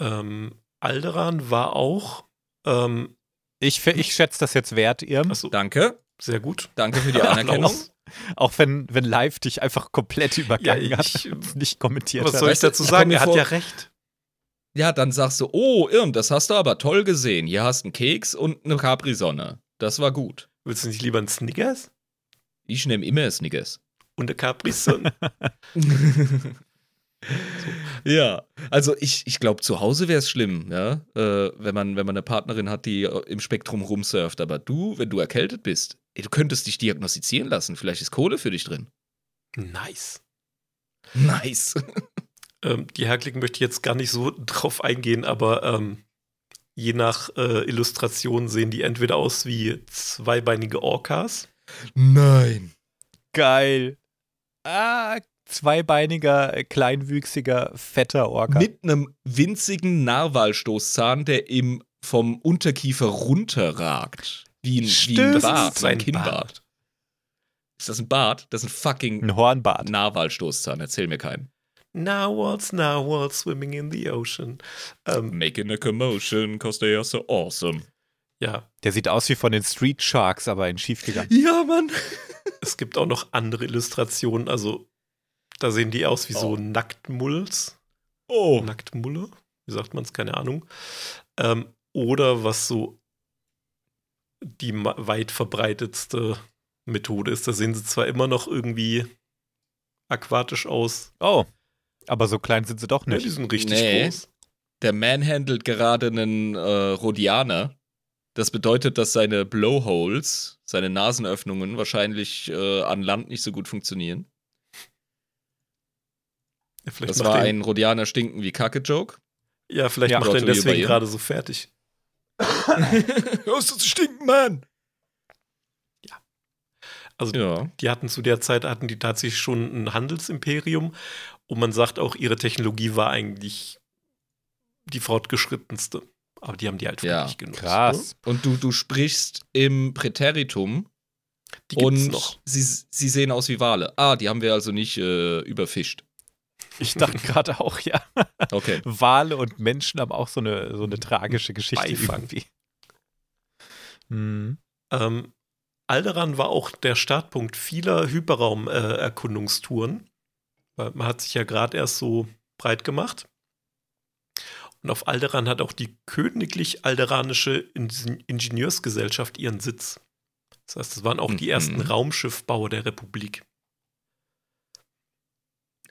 ähm, Alderan war auch ähm, Ich, ich schätze das jetzt wert, Irm. achso, Danke, sehr gut. danke für die <laughs> Anerkennung. Auch wenn, wenn live dich einfach komplett übergangen Ja, hat ich- und nicht kommentiert Was hat. soll ich dazu sagen? Er hat vor- ja recht. Ja, dann sagst du, oh, Irm, das hast du aber toll gesehen. Hier hast du einen Keks und eine Capri-Sonne. Das war gut. Willst du nicht lieber einen Snickers? Ich nehme immer Snickers. Und der Capri <laughs> Ja, also ich, ich glaube, zu Hause wäre es schlimm, ja, äh, wenn, man, wenn man eine Partnerin hat, die äh, im Spektrum rumsurft. Aber du, wenn du erkältet bist, ey, du könntest dich diagnostizieren lassen. Vielleicht ist Kohle für dich drin. nice. Nice. <laughs> Ähm, die Herklicken möchte ich jetzt gar nicht so drauf eingehen, aber ähm, je nach äh, Illustration sehen die entweder aus wie zweibeinige Orcas. Nein. Geil. Ah, zweibeiniger, äh, kleinwüchsiger, fetter Orca. Mit einem winzigen Narwalstoßzahn, der ihm vom Unterkiefer runterragt. Wie ein, wie ein Stimmt. Bart, ein Kinnbart. Bart. Ist das ein Bart? Das ist ein fucking Ein Hornbart. Narwalstoßzahn. Erzähl mir keinen. Narwhals, narwhals swimming in the ocean. Ähm, Making a commotion, cause they are so awesome. ja, Der sieht aus wie von den Street Sharks, aber in schief gegangen. Ja, Mann. <laughs> es gibt auch noch andere Illustrationen. Also, da sehen die aus wie so Oh. Nacktmulls. Oh. Nacktmulle, wie sagt man es, keine Ahnung. Ähm, oder was so die weit verbreitetste Methode ist. Da sehen sie zwar immer noch irgendwie aquatisch aus, Oh. Aber so klein sind sie doch ne, nicht. die sind richtig Nee. groß. Der manhandelt gerade einen äh, Rhodianer. Das bedeutet, dass seine Blowholes, seine Nasenöffnungen wahrscheinlich äh, an Land nicht so gut funktionieren. Ja, vielleicht Das macht war ein Rhodianer stinken wie Kacke-Joke. ja, vielleicht Ja. macht er ihn deswegen gerade so fertig. <laughs> Hörst du zu stinken, Mann? Also Ja. die hatten zu der Zeit, hatten die tatsächlich schon ein Handelsimperium und man sagt auch, ihre Technologie war eigentlich die fortgeschrittenste. Aber die haben die halt Ja, wirklich genutzt. Krass. Und du, du sprichst im Präteritum Ne? Die gibt's und noch. Sie, sie sehen aus wie Wale. Ah, die haben wir also nicht äh, überfischt. Ich dachte gerade auch, ja. Okay. Wale und Menschen haben auch so eine, so eine tragische Geschichte Beifang. irgendwie. Mhm. Ähm, Alderan war auch der Startpunkt vieler Hyperraum-Erkundungstouren. Äh, man hat sich ja gerade erst so breit gemacht. Und auf Alderan hat auch die Königlich Alderanische In Ingenieursgesellschaft ihren Sitz. Das heißt, das waren auch die Mhm. ersten Raumschiffbauer der Republik.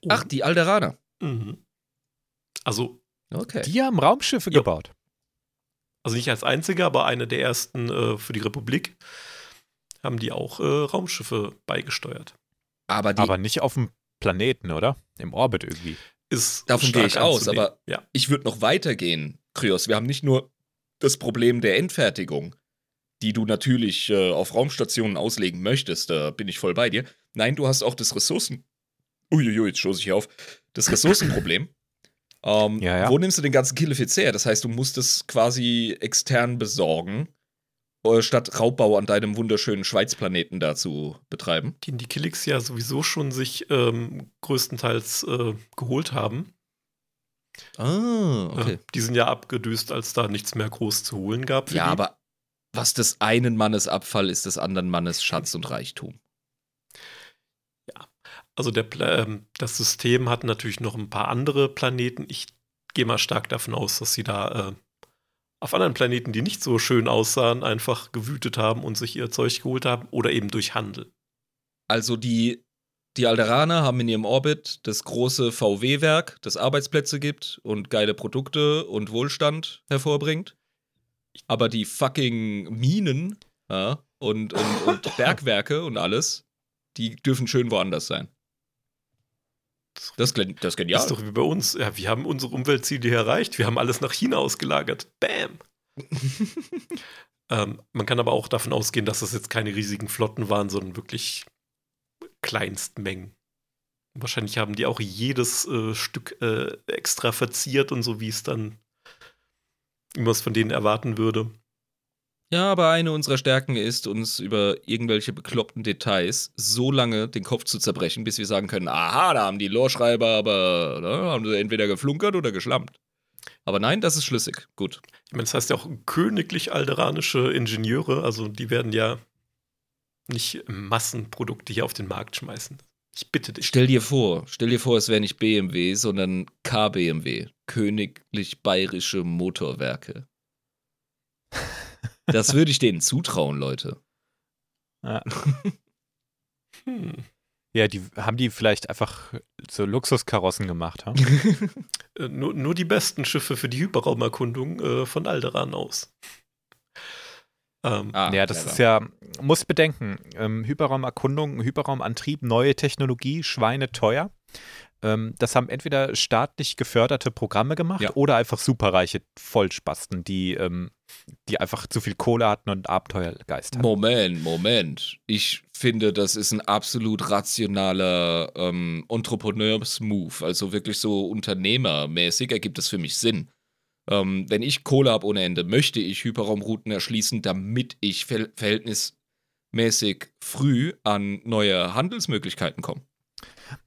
Ach, die Alderaner. Mhm. Also, Okay. Die haben Raumschiffe Ja. gebaut. also nicht als einziger, aber eine der ersten äh, für die Republik haben die auch äh, Raumschiffe beigesteuert. Aber die, Aber nicht auf dem Planeten, oder? Im Orbit irgendwie. Ist Davon gehe ich aus, aber- ja. ich würde noch weitergehen, Kryos. Wir haben nicht nur das Problem der Endfertigung, die du natürlich äh, auf Raumstationen auslegen möchtest, da bin ich voll bei dir. Nein, du hast auch das Ressourcen. Uiuiui, jetzt stoße ich hier auf. Das Ressourcenproblem. <laughs> ähm, Ja, ja. Wo nimmst du den ganzen Killefiz her? Das heißt, du musst es quasi extern besorgen, äh, statt Raubbau an deinem wunderschönen Schweizplaneten da zu betreiben. den die Killix ja sowieso schon sich ähm, größtenteils äh, geholt haben. Ah, Äh, die sind ja abgedüst, als da nichts mehr groß zu holen gab. für Ja, die. aber was des einen Mannes Abfall ist des anderen Mannes Schatz und Reichtum. Also der, ähm, das System hat natürlich noch ein paar andere Planeten. Ich gehe mal stark davon aus, dass sie da äh, auf anderen Planeten, die nicht so schön aussahen, einfach gewütet haben und sich ihr Zeug geholt haben oder eben durch Handel. Also die, die Alderaner haben in ihrem Orbit das große VW-Werk, das Arbeitsplätze gibt und geile Produkte und Wohlstand hervorbringt. Aber die fucking Minen ja, und, und, und <laughs> Bergwerke und alles, die dürfen schön woanders sein. Das, klingt- das ist genial. Ist doch wie bei uns. Ja, wir haben unsere Umweltziele erreicht. Wir haben alles nach China ausgelagert. Bam! <laughs> ähm, man kann aber auch davon ausgehen, dass das jetzt keine riesigen Flotten waren, sondern wirklich Kleinstmengen. Wahrscheinlich haben die auch jedes äh, Stück äh, extra verziert und so, wie es dann, wie man es von denen erwarten würde. Ja, aber eine unserer Stärken ist, uns über irgendwelche bekloppten Details so lange den Kopf zu zerbrechen, bis wir sagen können, aha, da haben die Lohrschreiber aber, ne, haben sie entweder geflunkert oder geschlampt. Aber nein, das ist schlüssig. Gut. Ich meine, das heißt ja auch königlich alderanische Ingenieure, also die werden ja nicht Massenprodukte hier auf den Markt schmeißen. Ich bitte dich. Stell dir vor, stell dir vor, es wäre nicht BMW, sondern KBMW, Königlich Bayerische Motorwerke. <laughs> Das würde ich denen zutrauen, Leute. Ja. <laughs> Hm. Ja, die haben die vielleicht einfach so Luxuskarossen gemacht, ha? <laughs> Äh, nur, nur die besten Schiffe für die Hyperraumerkundung äh, von Alderan aus. Ähm, Ah, ja, das clever. ist ja, muss bedenken, ähm, Hyperraumerkundung, Hyperraumantrieb, neue Technologie, Schweine teuer. Ähm, das haben entweder staatlich geförderte Programme gemacht Ja. oder einfach superreiche Vollspasten, die, ähm, die einfach zu viel Kohle hatten und Abenteuergeist hatten. Moment, Moment. Ich finde, das ist ein absolut rationaler ähm, Entrepreneurs-Move. Also wirklich so unternehmermäßig ergibt es für mich Sinn. Ähm, wenn ich Kohle habe ohne Ende, möchte ich Hyperraumrouten erschließen, damit ich ver verhältnismäßig früh an neue Handelsmöglichkeiten komme.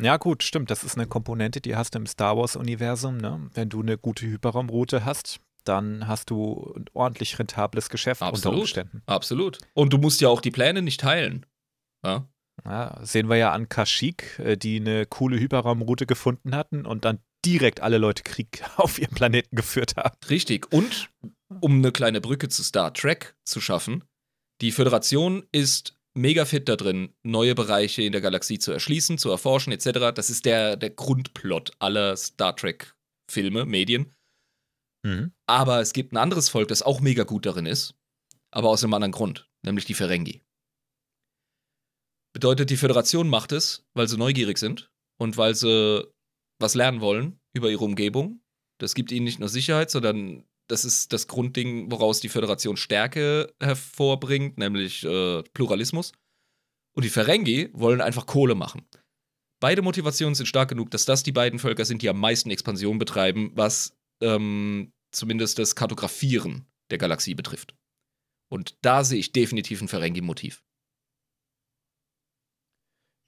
Ja, gut, stimmt. Das ist eine Komponente, die hast du im Star Wars-Universum. Ne? Wenn du eine gute Hyperraumroute hast, dann hast du ein ordentlich rentables Geschäft unter Absolut. Umständen. Absolut. Und du musst ja auch die Pläne nicht teilen. Ja? Ja, sehen wir ja an Kashyyyk, äh, die eine coole Hyperraumroute gefunden hatten und dann direkt alle Leute Krieg <laughs> auf ihrem Planeten geführt haben. Richtig. Und um eine kleine Brücke zu Star Trek zu schaffen, die Föderation ist mega fit da drin, neue Bereiche in der Galaxie zu erschließen, zu erforschen, etc. Das ist der, der Grundplot aller Star Trek-Filme, Medien. Mhm. Aber es gibt ein anderes Volk, das auch mega gut darin ist, aber aus einem anderen Grund, nämlich die Ferengi. Bedeutet, die Föderation macht es, weil sie neugierig sind und weil sie was lernen wollen über ihre Umgebung. Das gibt ihnen nicht nur Sicherheit, sondern das ist das Grundding, woraus die Föderation Stärke hervorbringt, nämlich äh, Pluralismus. Und die Ferengi wollen einfach Kohle machen. Beide Motivationen sind stark genug, dass das die beiden Völker sind, die am meisten Expansion betreiben, was ähm, zumindest das Kartografieren der Galaxie betrifft. Und da sehe ich definitiv ein Ferengi-Motiv.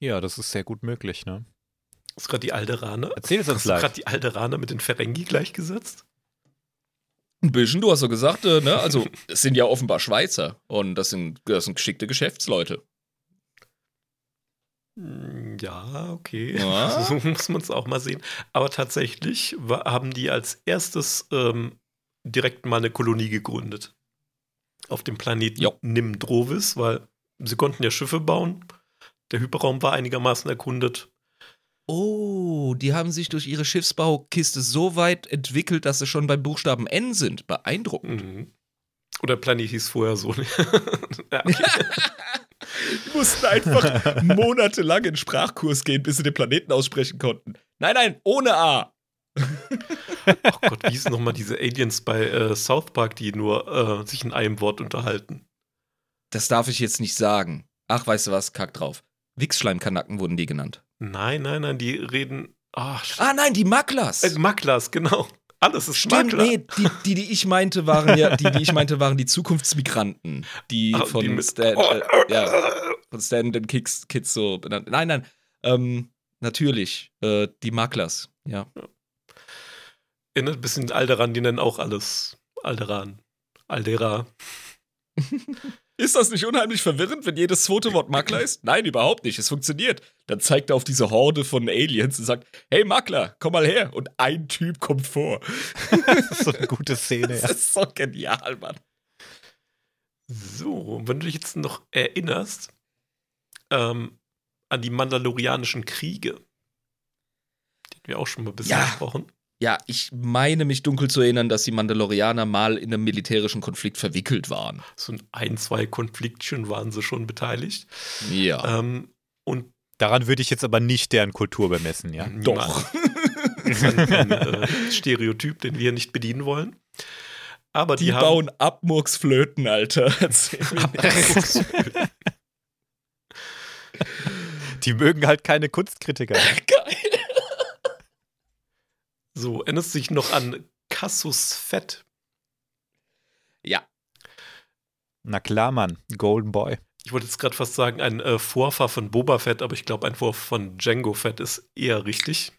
Ja, das ist sehr gut möglich, ne? Hast du gerade die Alderaner? Erzähl es uns live. gerade die Alderaner mit den Ferengi gleichgesetzt? Ein bisschen, du hast so gesagt, äh, ne? Also, es sind ja offenbar Schweizer und das sind, das sind geschickte Geschäftsleute. Hm, Ja, okay. Ja. <laughs> So muss man es auch mal sehen. Aber tatsächlich haben die als erstes ähm, direkt mal eine Kolonie gegründet. Auf dem Planeten Jo. Nimdrovis, weil sie konnten ja Schiffe bauen. Der Hyperraum war einigermaßen erkundet. Oh, die haben sich durch ihre Schiffsbaukiste so weit entwickelt, dass sie schon beim Buchstaben N sind. Beeindruckend. Mhm. Oder der Planet hieß vorher so. <laughs> ja. Die mussten einfach monatelang in Sprachkurs gehen, bis sie den Planeten aussprechen konnten. Nein, nein, ohne A. Oh Gott, wie hießen nochmal diese Aliens bei äh, South Park, die nur äh, sich in einem Wort unterhalten? Das darf ich jetzt nicht sagen. Ach, weißt du was? Kack drauf. Wichsschleimkanacken wurden die genannt. Nein, nein, nein, die reden. Ah, Ah, nein, die Maklas. äh, Maklas, genau. Alles ist Stimmt, Makler. nee, die, die, die ich meinte, waren ja, die, die ich meinte, waren die Zukunftsmigranten, die Ah, von die Stan, Oh, äh, ja, von Stan den Kicks, Kids so benannt. Nein, nein, ähm, natürlich, äh, die Maklas, ja. Erinnert ein bisschen Alderan, die nennen auch alles Alderan. Aldera. <laughs> Ist das nicht unheimlich verwirrend, wenn jedes zweite Wort Makler ist? Nein, überhaupt nicht. Es funktioniert. Dann zeigt er auf diese Horde von Aliens und sagt, hey Makler, komm mal her. Und ein Typ kommt vor. <laughs> Das ist so eine gute Szene. Das Ja. ist so genial, Mann. So, wenn du dich jetzt noch erinnerst ähm, an die Mandalorianischen Kriege, die hatten wir auch schon mal ein bisschen Ja. besprochen. Ja, ich meine mich dunkel zu erinnern, dass die Mandalorianer mal in einem militärischen Konflikt verwickelt waren. So ein, ein, zwei Konfliktchen waren sie schon beteiligt. Ja. Ähm, und Daran würde ich jetzt aber nicht deren Kultur bemessen, ja. Doch. <laughs> Das ist ein, ein äh, Stereotyp, den wir nicht bedienen wollen. Aber die, Die haben, bauen Abmurksflöten, Alter. <laughs> Nicht. Die mögen halt keine Kunstkritiker. <laughs> So, erinnerst du dich noch an Cassus Fett? Ja. Na klar, Mann. Golden Boy. Ich wollte jetzt gerade fast sagen, ein äh, Vorfahr von Boba Fett, aber ich glaube, ein Vorfahr von Django Fett ist eher richtig.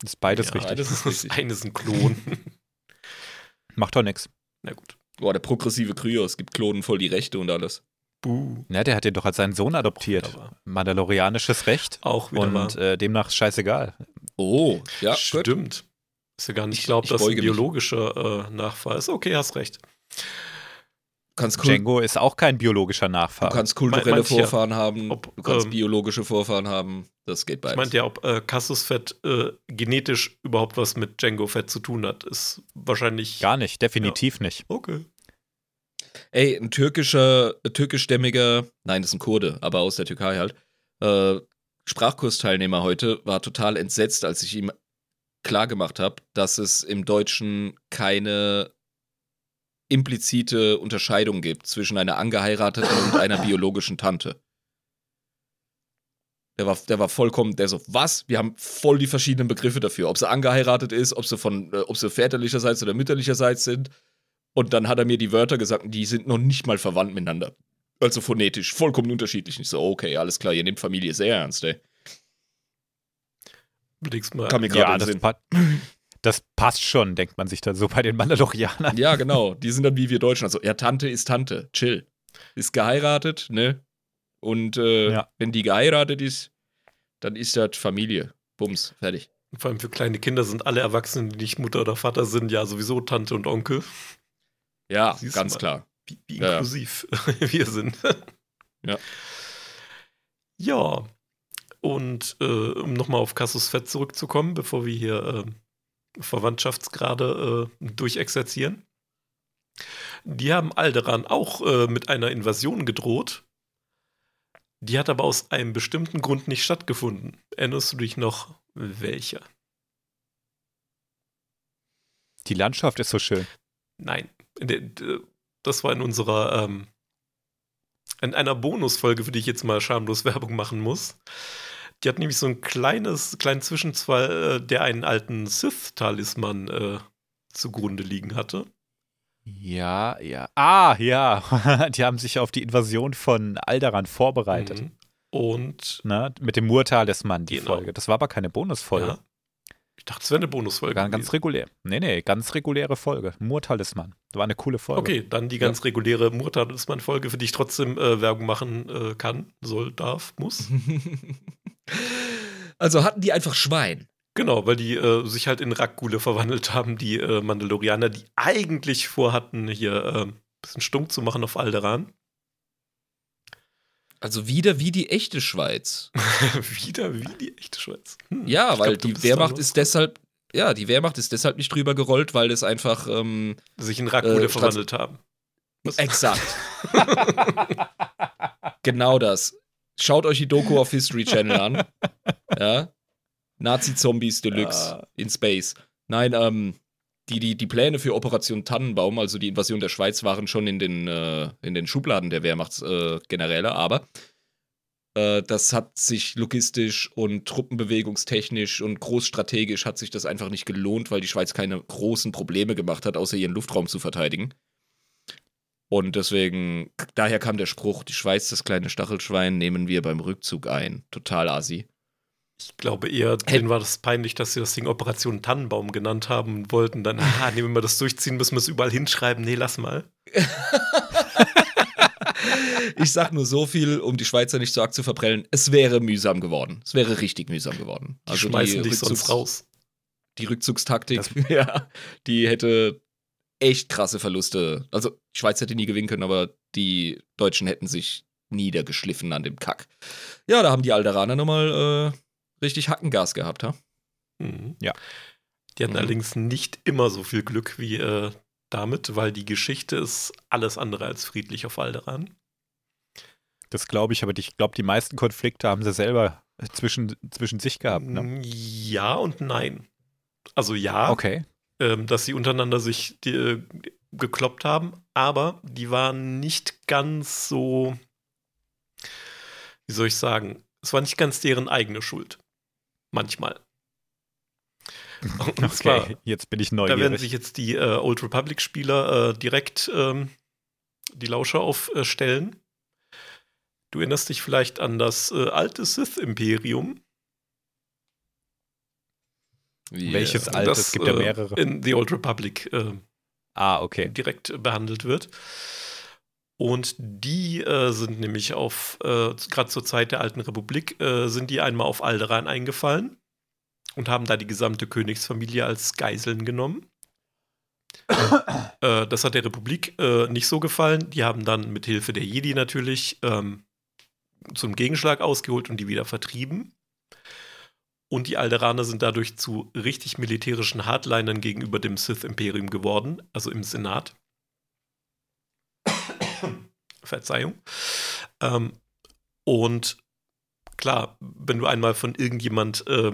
Das ist beides Ja, richtig. das ist Das richtig. <laughs> eine ist ein Klon. <laughs> Macht doch nix. Na gut. Boah, der progressive Kryos gibt Klonen voll die Rechte und alles. Buh. Na, der hat den doch als seinen Sohn adoptiert. Wunderbar. Mandalorianisches Recht. Auch wieder Und äh, demnach scheißegal. Oh, ja, gut. Stimmt. Ist ja gar nicht Ich- glaubt, ich dass ein biologischer äh, Nachfahr ist. Okay, hast recht. kannst kul Django ist auch kein biologischer du Nachfahre. kannst kulturelle ihr, Vorfahren haben, ob, du kannst ähm, biologische Vorfahren haben. Das geht Ich beides. meinte ja, ob äh, Cassusfett äh, genetisch überhaupt was mit Django-Fett zu tun hat. Ist wahrscheinlich. Gar nicht, definitiv nicht. Okay. Ey, ein türkischer, türkischstämmiger, nein, das ist ein Kurde, aber aus der Türkei halt, äh, Sprachkursteilnehmer heute war total entsetzt, als ich ihm klargemacht habe, dass es im Deutschen keine implizite Unterscheidung gibt zwischen einer angeheirateten und einer biologischen Tante. Der war, der war vollkommen, der so, was? Wir haben voll die verschiedenen Begriffe dafür. Ob sie angeheiratet ist, ob sie von, äh, ob sie väterlicherseits oder mütterlicherseits sind. Und dann hat er mir die Wörter gesagt, die sind noch nicht mal verwandt miteinander. Also phonetisch, vollkommen unterschiedlich. Ich so, okay, alles klar, ihr nehmt Familie sehr ernst, ey. Überlegst mal. Kam mir Ja, das, pa das passt schon, denkt man sich dann so bei den Mandalorianern. Ja, genau. Die sind dann wie wir Deutschen. Also, ja, Tante ist Tante. Chill. Ist geheiratet, ne? Und äh, Ja. wenn die geheiratet ist, dann ist das Familie. Bums, fertig. Vor allem für kleine Kinder sind alle Erwachsenen, die nicht Mutter oder Vater sind, ja sowieso Tante und Onkel. Ja, Siehst ganz klar. Wie, wie Ja, ja. inklusiv <laughs> wir sind. Ja. Ja. Und äh, um nochmal auf Cassus Fett zurückzukommen, bevor wir hier äh, Verwandtschaftsgrade äh, durchexerzieren. Die haben Alderan auch äh, mit einer Invasion gedroht. Die hat aber aus einem bestimmten Grund nicht stattgefunden. Erinnerst du dich noch, welcher? Die Landschaft ist so schön. Nein, in der- d- das war in unserer, ähm, in einer Bonusfolge, für die ich jetzt mal schamlos <laughs> Werbung machen muss. Die hat nämlich so ein kleines, kleinen Zwischenfall, äh, der einen alten Sith-Talisman äh, zugrunde liegen hatte. Ja, ja. Ah, ja. <laughs> Die haben sich auf die Invasion von Alderan vorbereitet. Mhm. Und Ne? Mit dem Murtalisman, die Genau. Folge. Das war aber keine Bonusfolge. ja, ich dachte, es wäre eine Bonusfolge. Ganz, ganz regulär. Nee, nee, ganz reguläre Folge. Murtalisman. Das war eine coole Folge. Okay, dann die ganz reguläre Murtalisman-Folge, für die ich trotzdem äh, Werbung machen äh, kann, soll, darf, muss. <laughs> also hatten die einfach Schwein. Genau, weil die äh, sich halt in Rackgule verwandelt haben, die äh, Mandalorianer, die eigentlich vorhatten, hier äh, ein bisschen stumm zu machen auf Alderan. Also wieder wie die echte Schweiz. <laughs> Wieder wie die echte Schweiz. Hm, Ja, ich weil glaub, die Wehrmacht ist deshalb, ja, die Wehrmacht ist deshalb nicht drüber gerollt, weil es einfach, ähm, sich in Rackgule äh, verwandelt haben. exakt. <laughs> genau das. Schaut euch die Doku auf History Channel an. Ja. Nazi-Zombies Deluxe Ja. in Space. Nein, ähm, die, die, die Pläne für Operation Tannenbaum, also die Invasion der Schweiz, waren schon in den, äh, in den Schubladen der Wehrmachtsgeneräle, äh, aber äh, das hat sich logistisch und truppenbewegungstechnisch und großstrategisch hat sich das einfach nicht gelohnt, weil die Schweiz keine großen Probleme gemacht hat, außer ihren Luftraum zu verteidigen. Und deswegen, daher kam der Spruch, die Schweiz, das kleine Stachelschwein, nehmen wir beim Rückzug ein. Total asi. Ich glaube eher, denen war das peinlich, dass sie das Ding Operation Tannenbaum genannt haben und wollten dann, ah, nehmen wir das durchziehen, müssen wir es überall hinschreiben. Nee, lass mal. <laughs> Ich sag nur so viel, um die Schweizer nicht so arg zu verprellen. Es wäre mühsam geworden. Es wäre richtig mühsam geworden. Die schmeißen dich sonst Rückzugs- raus. Die Rückzugstaktik, <laughs> ja, die hätte echt krasse Verluste. Also, die Schweiz hätte nie gewinnen können, aber die Deutschen hätten sich niedergeschliffen an dem Kack. Ja, da haben die Alderaner nochmal äh, richtig Hackengas gehabt, ha? Mhm. Ja. Die hatten Mhm. allerdings nicht immer so viel Glück wie äh, damit, weil die Geschichte ist alles andere als friedlich auf Alderan. Das glaube ich, aber ich glaube, die meisten Konflikte haben sie selber zwischen, zwischen sich gehabt. Ne? Mm, Ja und nein. Also ja, Okay. ähm, dass sie untereinander sich die, äh, gekloppt haben, aber die waren nicht ganz so, wie soll ich sagen, es war nicht ganz deren eigene Schuld. Manchmal. <laughs> Und zwar, Okay, jetzt bin ich da werden neugierig. sich jetzt die äh, Old Republic-Spieler äh, direkt ähm, die Lauscher aufstellen. Du erinnerst dich vielleicht an das äh, alte Sith-Imperium. Welches äh, Alte? das, es gibt ja äh, mehrere. In The Old Republic äh, ah, okay. direkt behandelt wird. Und die äh, sind nämlich auf, äh, gerade zur Zeit der Alten Republik, äh, sind die einmal auf Alderan eingefallen und haben da die gesamte Königsfamilie als Geiseln genommen. äh, das hat der Republik äh, nicht so gefallen. Die haben dann mit Hilfe der Jedi natürlich ähm, zum Gegenschlag ausgeholt und die wieder vertrieben. Und die Alderaner sind dadurch zu richtig militärischen Hardlinern gegenüber dem Sith-Imperium geworden, also im Senat. <coughs> Verzeihung. Ähm, und klar, wenn du einmal von irgendjemand äh,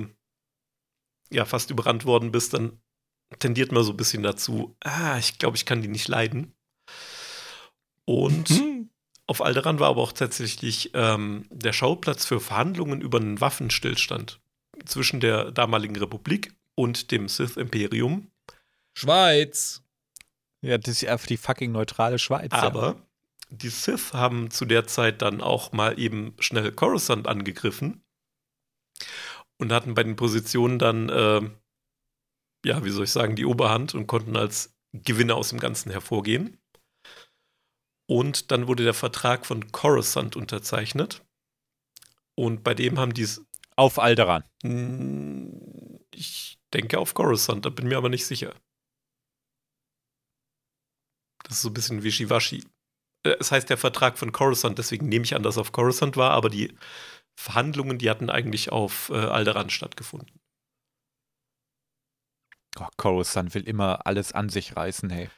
ja fast überrannt worden bist, dann tendiert man so ein bisschen dazu, ah, ich glaube, ich kann die nicht leiden. Und mhm. auf Alderan war aber auch tatsächlich ähm, der Schauplatz für Verhandlungen über einen Waffenstillstand zwischen der damaligen Republik und dem Sith-Imperium. Schweiz. Ja, das ist ja die fucking neutrale Schweiz. Aber ja. Die Sith haben zu der Zeit dann auch mal eben schnell Coruscant angegriffen und hatten bei den Positionen dann, äh, ja, wie soll ich sagen, die Oberhand und konnten als Gewinner aus dem Ganzen hervorgehen. Und dann wurde der Vertrag von Coruscant unterzeichnet. Und bei dem haben die auf Alderan. Ich denke auf Coruscant, da bin mir aber nicht sicher. Das ist so ein bisschen wischiwaschi. Äh, es heißt der Vertrag von Coruscant, deswegen nehme ich an, dass auf Coruscant war, aber die Verhandlungen, die hatten eigentlich auf äh, Alderan stattgefunden. Oh, Coruscant will immer alles an sich reißen, hey.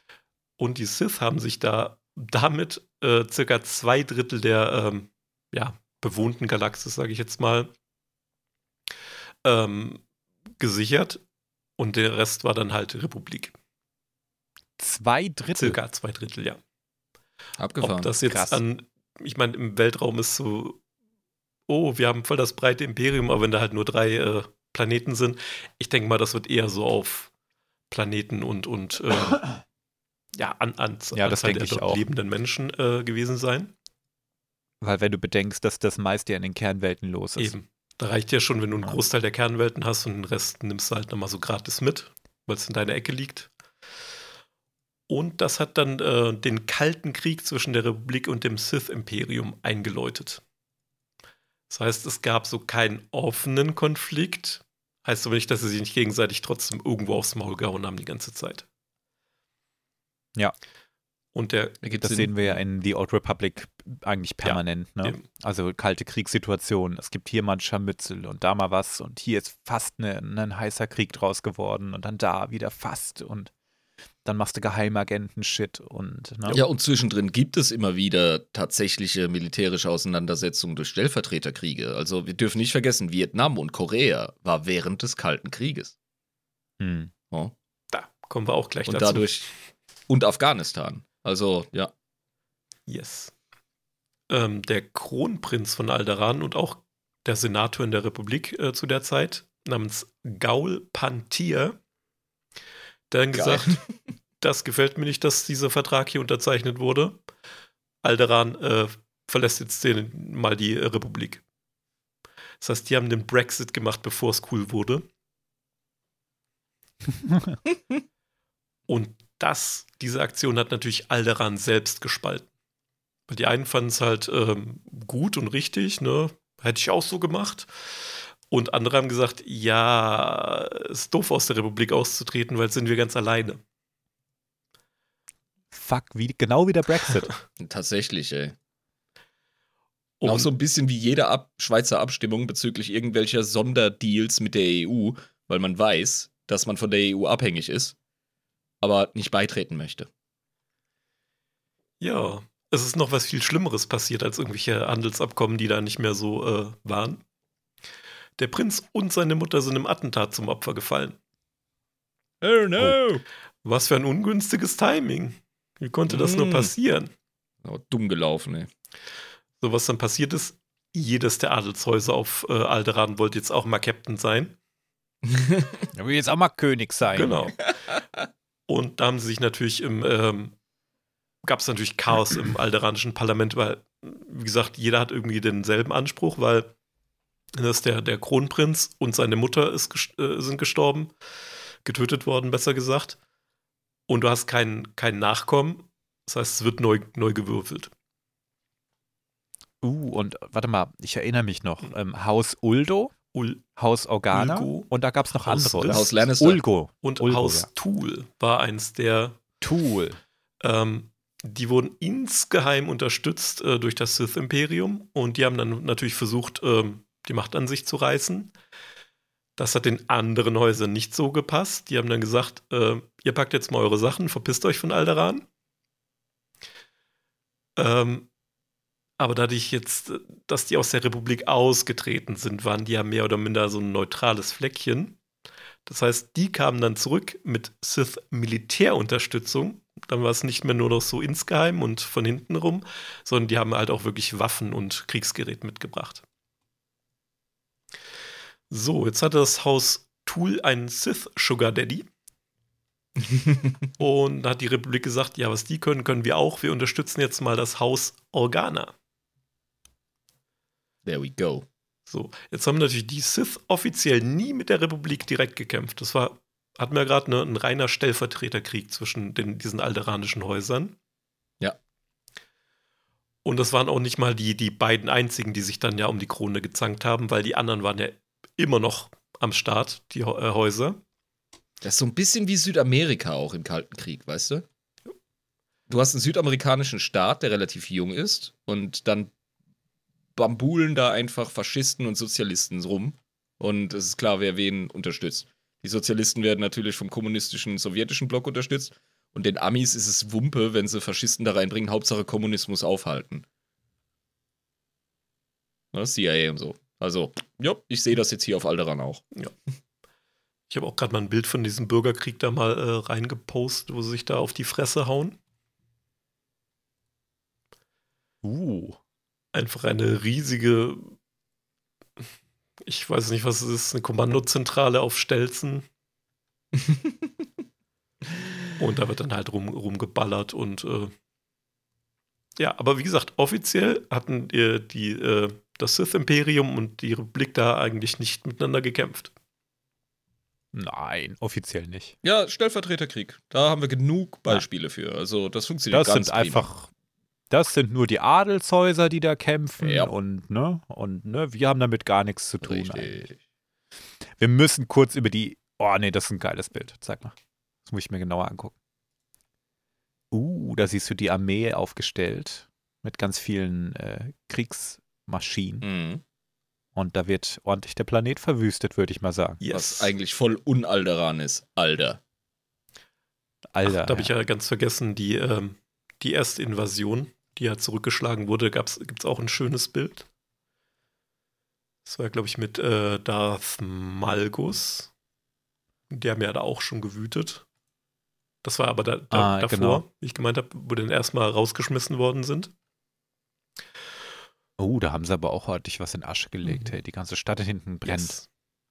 Und die Sith haben sich da damit äh, circa zwei Drittel der ähm, ja, bewohnten Galaxis, sage ich jetzt mal, ähm, gesichert und der Rest war dann halt Republik. Zwei Drittel? Circa zwei Drittel, ja. Abgefahren. Ob das jetzt Krass. an, ich meine, im Weltraum ist so, oh, wir haben voll das breite Imperium, aber wenn da halt nur drei äh, Planeten sind, ich denke mal, das wird eher so auf Planeten und, und äh, <coughs> ja, an, an ja, das Anzahl der dort auch. lebenden Menschen äh, gewesen sein. Weil wenn du bedenkst, dass das meiste ja in den Kernwelten los ist. Eben. Da reicht ja schon, wenn du einen Großteil der Kernwelten hast und den Rest nimmst du halt nochmal so gratis mit, weil es in deiner Ecke liegt. Und das hat dann äh, den Kalten Krieg zwischen der Republik und dem Sith-Imperium eingeläutet. Das heißt, es gab so keinen offenen Konflikt. Heißt aber nicht, dass sie sich nicht gegenseitig trotzdem irgendwo aufs Maul gehauen haben die ganze Zeit. Ja. Und der, das sehen wir ja in The Old Republic eigentlich permanent. Ja, ne? Also kalte Kriegssituationen. Es gibt hier mal ein Scharmützel und da mal was und hier ist fast ne, ne, ein heißer Krieg draus geworden und dann da wieder fast und dann machst du Geheimagenten-Shit und. Ne? Ja, und zwischendrin gibt es immer wieder tatsächliche militärische Auseinandersetzungen durch Stellvertreterkriege. Also wir dürfen nicht vergessen, Vietnam und Korea war während des Kalten Krieges. Hm. Oh. Da kommen wir auch gleich und dazu. Dadurch, und Afghanistan. Also, ja. Yes. Ähm, der Kronprinz von Alderan und auch der Senator in der Republik äh, zu der Zeit, namens Gaul Pantier, der dann gesagt, das gefällt mir nicht, dass dieser Vertrag hier unterzeichnet wurde. Alderan äh, verlässt jetzt den, mal die äh, Republik. Das heißt, die haben den Brexit gemacht, bevor es cool wurde. <laughs> und das, diese Aktion hat natürlich Alderan selbst gespalten. Weil die einen fanden es halt ähm, gut und richtig, ne? Hätte ich auch so gemacht. Und andere haben gesagt, ja, ist doof aus der Republik auszutreten, weil sind wir ganz alleine. Fuck, wie, genau wie der Brexit. <laughs> Tatsächlich, ey. Und auch so ein bisschen wie jede Ab Schweizer Abstimmung bezüglich irgendwelcher Sonderdeals mit der EU, weil man weiß, dass man von der EU abhängig ist aber nicht beitreten möchte. Ja, es ist noch was viel Schlimmeres passiert als irgendwelche Handelsabkommen, die da nicht mehr so äh, waren. Der Prinz und seine Mutter sind im Attentat zum Opfer gefallen. Oh no! Oh, was für ein ungünstiges Timing. Wie konnte das mm. nur passieren? Oh, dumm gelaufen, ey. So, was dann passiert ist, jedes der Adelshäuser auf äh, Alderan wollte jetzt auch mal Captain sein. <laughs> er will jetzt auch mal König sein. Genau. <laughs> Und da haben sie sich natürlich im, ähm, gab es natürlich Chaos im alderanischen Parlament, weil, wie gesagt, jeder hat irgendwie denselben Anspruch, weil das der, der Kronprinz und seine Mutter ist, äh, sind gestorben, getötet worden, besser gesagt. Und du hast keinen kein Nachkommen. Das heißt, es wird neu, neu gewürfelt. Uh, und warte mal, ich erinnere mich noch. Ähm, Haus Uldo Ul Haus Organa Ulgo, und da gab es noch Haus andere? Riss, Haus Lannister. Ulgo. und Ulgo, Haus ja. Tool war eins der Tool. Ähm, die wurden insgeheim unterstützt äh, durch das Sith-Imperium und die haben dann natürlich versucht, ähm, die Macht an sich zu reißen. Das hat den anderen Häusern nicht so gepasst. Die haben dann gesagt, äh, ihr packt jetzt mal eure Sachen, verpisst euch von Alderan. Ähm, aber dadurch jetzt, dass die aus der Republik ausgetreten sind, waren die ja mehr oder minder so ein neutrales Fleckchen. Das heißt, die kamen dann zurück mit Sith-Militärunterstützung. Dann war es nicht mehr nur noch so insgeheim und von hinten rum, sondern die haben halt auch wirklich Waffen und Kriegsgerät mitgebracht. So, jetzt hatte das Haus Tool einen Sith Sugar Daddy. <laughs> Und da hat die Republik gesagt, ja, was die können, können wir auch. Wir unterstützen jetzt mal das Haus Organa. There we go. So, jetzt haben natürlich die Sith offiziell nie mit der Republik direkt gekämpft. Das war, hatten wir gerade ne, ein reiner Stellvertreterkrieg zwischen den, diesen alderanischen Häusern. Ja. Und das waren auch nicht mal die, die beiden einzigen, die sich dann ja um die Krone gezankt haben, weil die anderen waren ja immer noch am Start, die äh, Häuser. Das ist so ein bisschen wie Südamerika auch im Kalten Krieg, weißt du? Du hast einen südamerikanischen Staat, der relativ jung ist, und dann bambulen da einfach Faschisten und Sozialisten rum. Und es ist klar, wer wen unterstützt. Die Sozialisten werden natürlich vom kommunistischen sowjetischen Block unterstützt. Und den Amis ist es Wumpe, wenn sie Faschisten da reinbringen, Hauptsache Kommunismus aufhalten. Ne, CIA und so. Also, ja, ich sehe das jetzt hier auf Alderan auch. Ich habe auch gerade mal ein Bild von diesem Bürgerkrieg da mal äh, reingepostet, wo sie sich da auf die Fresse hauen. Uh. Einfach eine riesige, ich weiß nicht, was es ist, eine Kommandozentrale auf Stelzen. <laughs> und da wird dann halt rum, rumgeballert und äh, ja, aber wie gesagt, offiziell hatten äh, die, äh, das Sith-Imperium und die Republik da eigentlich nicht miteinander gekämpft. Nein, offiziell nicht. Ja, Stellvertreterkrieg. Da haben wir genug Beispiele für. Also, das funktioniert Das ganz sind prima. einfach, das sind nur die Adelshäuser, die da kämpfen Ja. und ne, und ne, wir haben damit gar nichts zu tun. eigentlich. Richtig. Wir müssen kurz über die. Oh nee, das ist ein geiles Bild. Zeig mal. Das muss ich mir genauer angucken. Uh, da siehst du die Armee aufgestellt mit ganz vielen äh, Kriegsmaschinen. Mhm. Und da wird ordentlich der Planet verwüstet, würde ich mal sagen. Was eigentlich voll unalderan ist. Alter. Alter. Ach, da habe ich ja ganz vergessen, die, ähm, die erste Invasion, die ja zurückgeschlagen wurde, gibt es auch ein schönes Bild. Das war, glaube ich, mit äh, Darth Malgus. Die haben ja da auch schon gewütet. Das war aber da, da, Ah, davor, genau. wie ich gemeint habe, wo dann erstmal rausgeschmissen worden sind. Oh, da haben sie aber auch ordentlich was in Asche gelegt. Mhm. Hey, die ganze Stadt hinten brennt. Yes.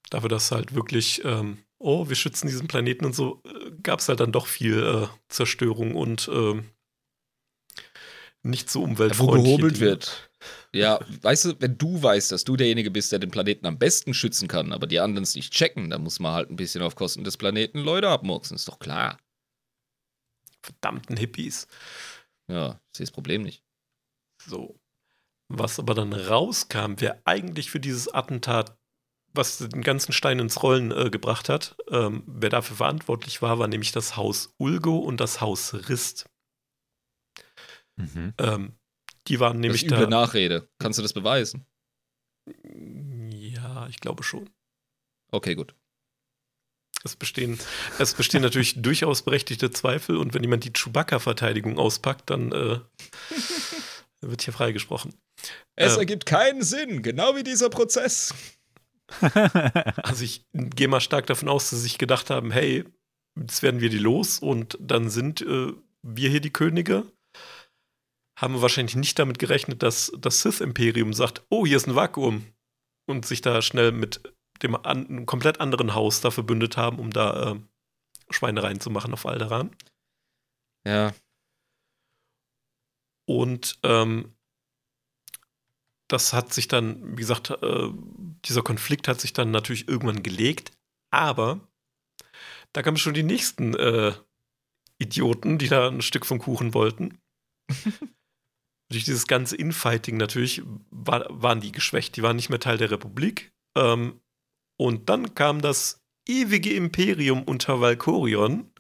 Dafür, dass halt wirklich, ähm, oh, wir schützen diesen Planeten und so, äh, gab es halt dann doch viel äh, Zerstörung und ähm, nicht so Wo umweltfreundlich. gehobelt wird. Ja, weißt du, wenn du weißt, dass du derjenige bist, der den Planeten am besten schützen kann, aber die anderen es nicht checken, dann muss man halt ein bisschen auf Kosten des Planeten Leute abmurksen. Ist doch klar. Verdammten Hippies. Ja, ich sehe das Problem nicht. So. Was aber dann rauskam, wer eigentlich für dieses Attentat, was den ganzen Stein ins Rollen äh, gebracht hat, ähm, wer dafür verantwortlich war, war nämlich das Haus Ulgo und das Haus Rist. Mhm. Ähm, die waren Das nämlich ist üble da. Nachrede. Kannst du das beweisen? Ja, ich glaube schon. Okay, gut. Es bestehen, es bestehen natürlich <laughs> durchaus berechtigte Zweifel und wenn jemand die Chewbacca-Verteidigung auspackt, dann äh, <laughs> wird hier freigesprochen. Es Ähm. ergibt keinen Sinn, genau wie dieser Prozess. <laughs> <laughs> Also ich gehe mal stark davon aus, dass sie sich gedacht haben, hey, jetzt werden wir die los und dann sind äh, wir hier die Könige. Haben wir wahrscheinlich nicht damit gerechnet, dass das Sith-Imperium sagt, oh, hier ist ein Vakuum und sich da schnell mit dem an, einem komplett anderen Haus da verbündet haben, um da äh, Schweinereien zu machen auf Alderan. Ja, Und ähm, das hat sich dann, wie gesagt, äh, dieser Konflikt hat sich dann natürlich irgendwann gelegt, aber da kamen schon die nächsten äh, Idioten, die da ein Stück vom Kuchen wollten. <laughs> Durch dieses ganze Infighting natürlich war, waren die geschwächt, die waren nicht mehr Teil der Republik. Ähm, Und dann kam das ewige Imperium unter Valkorion,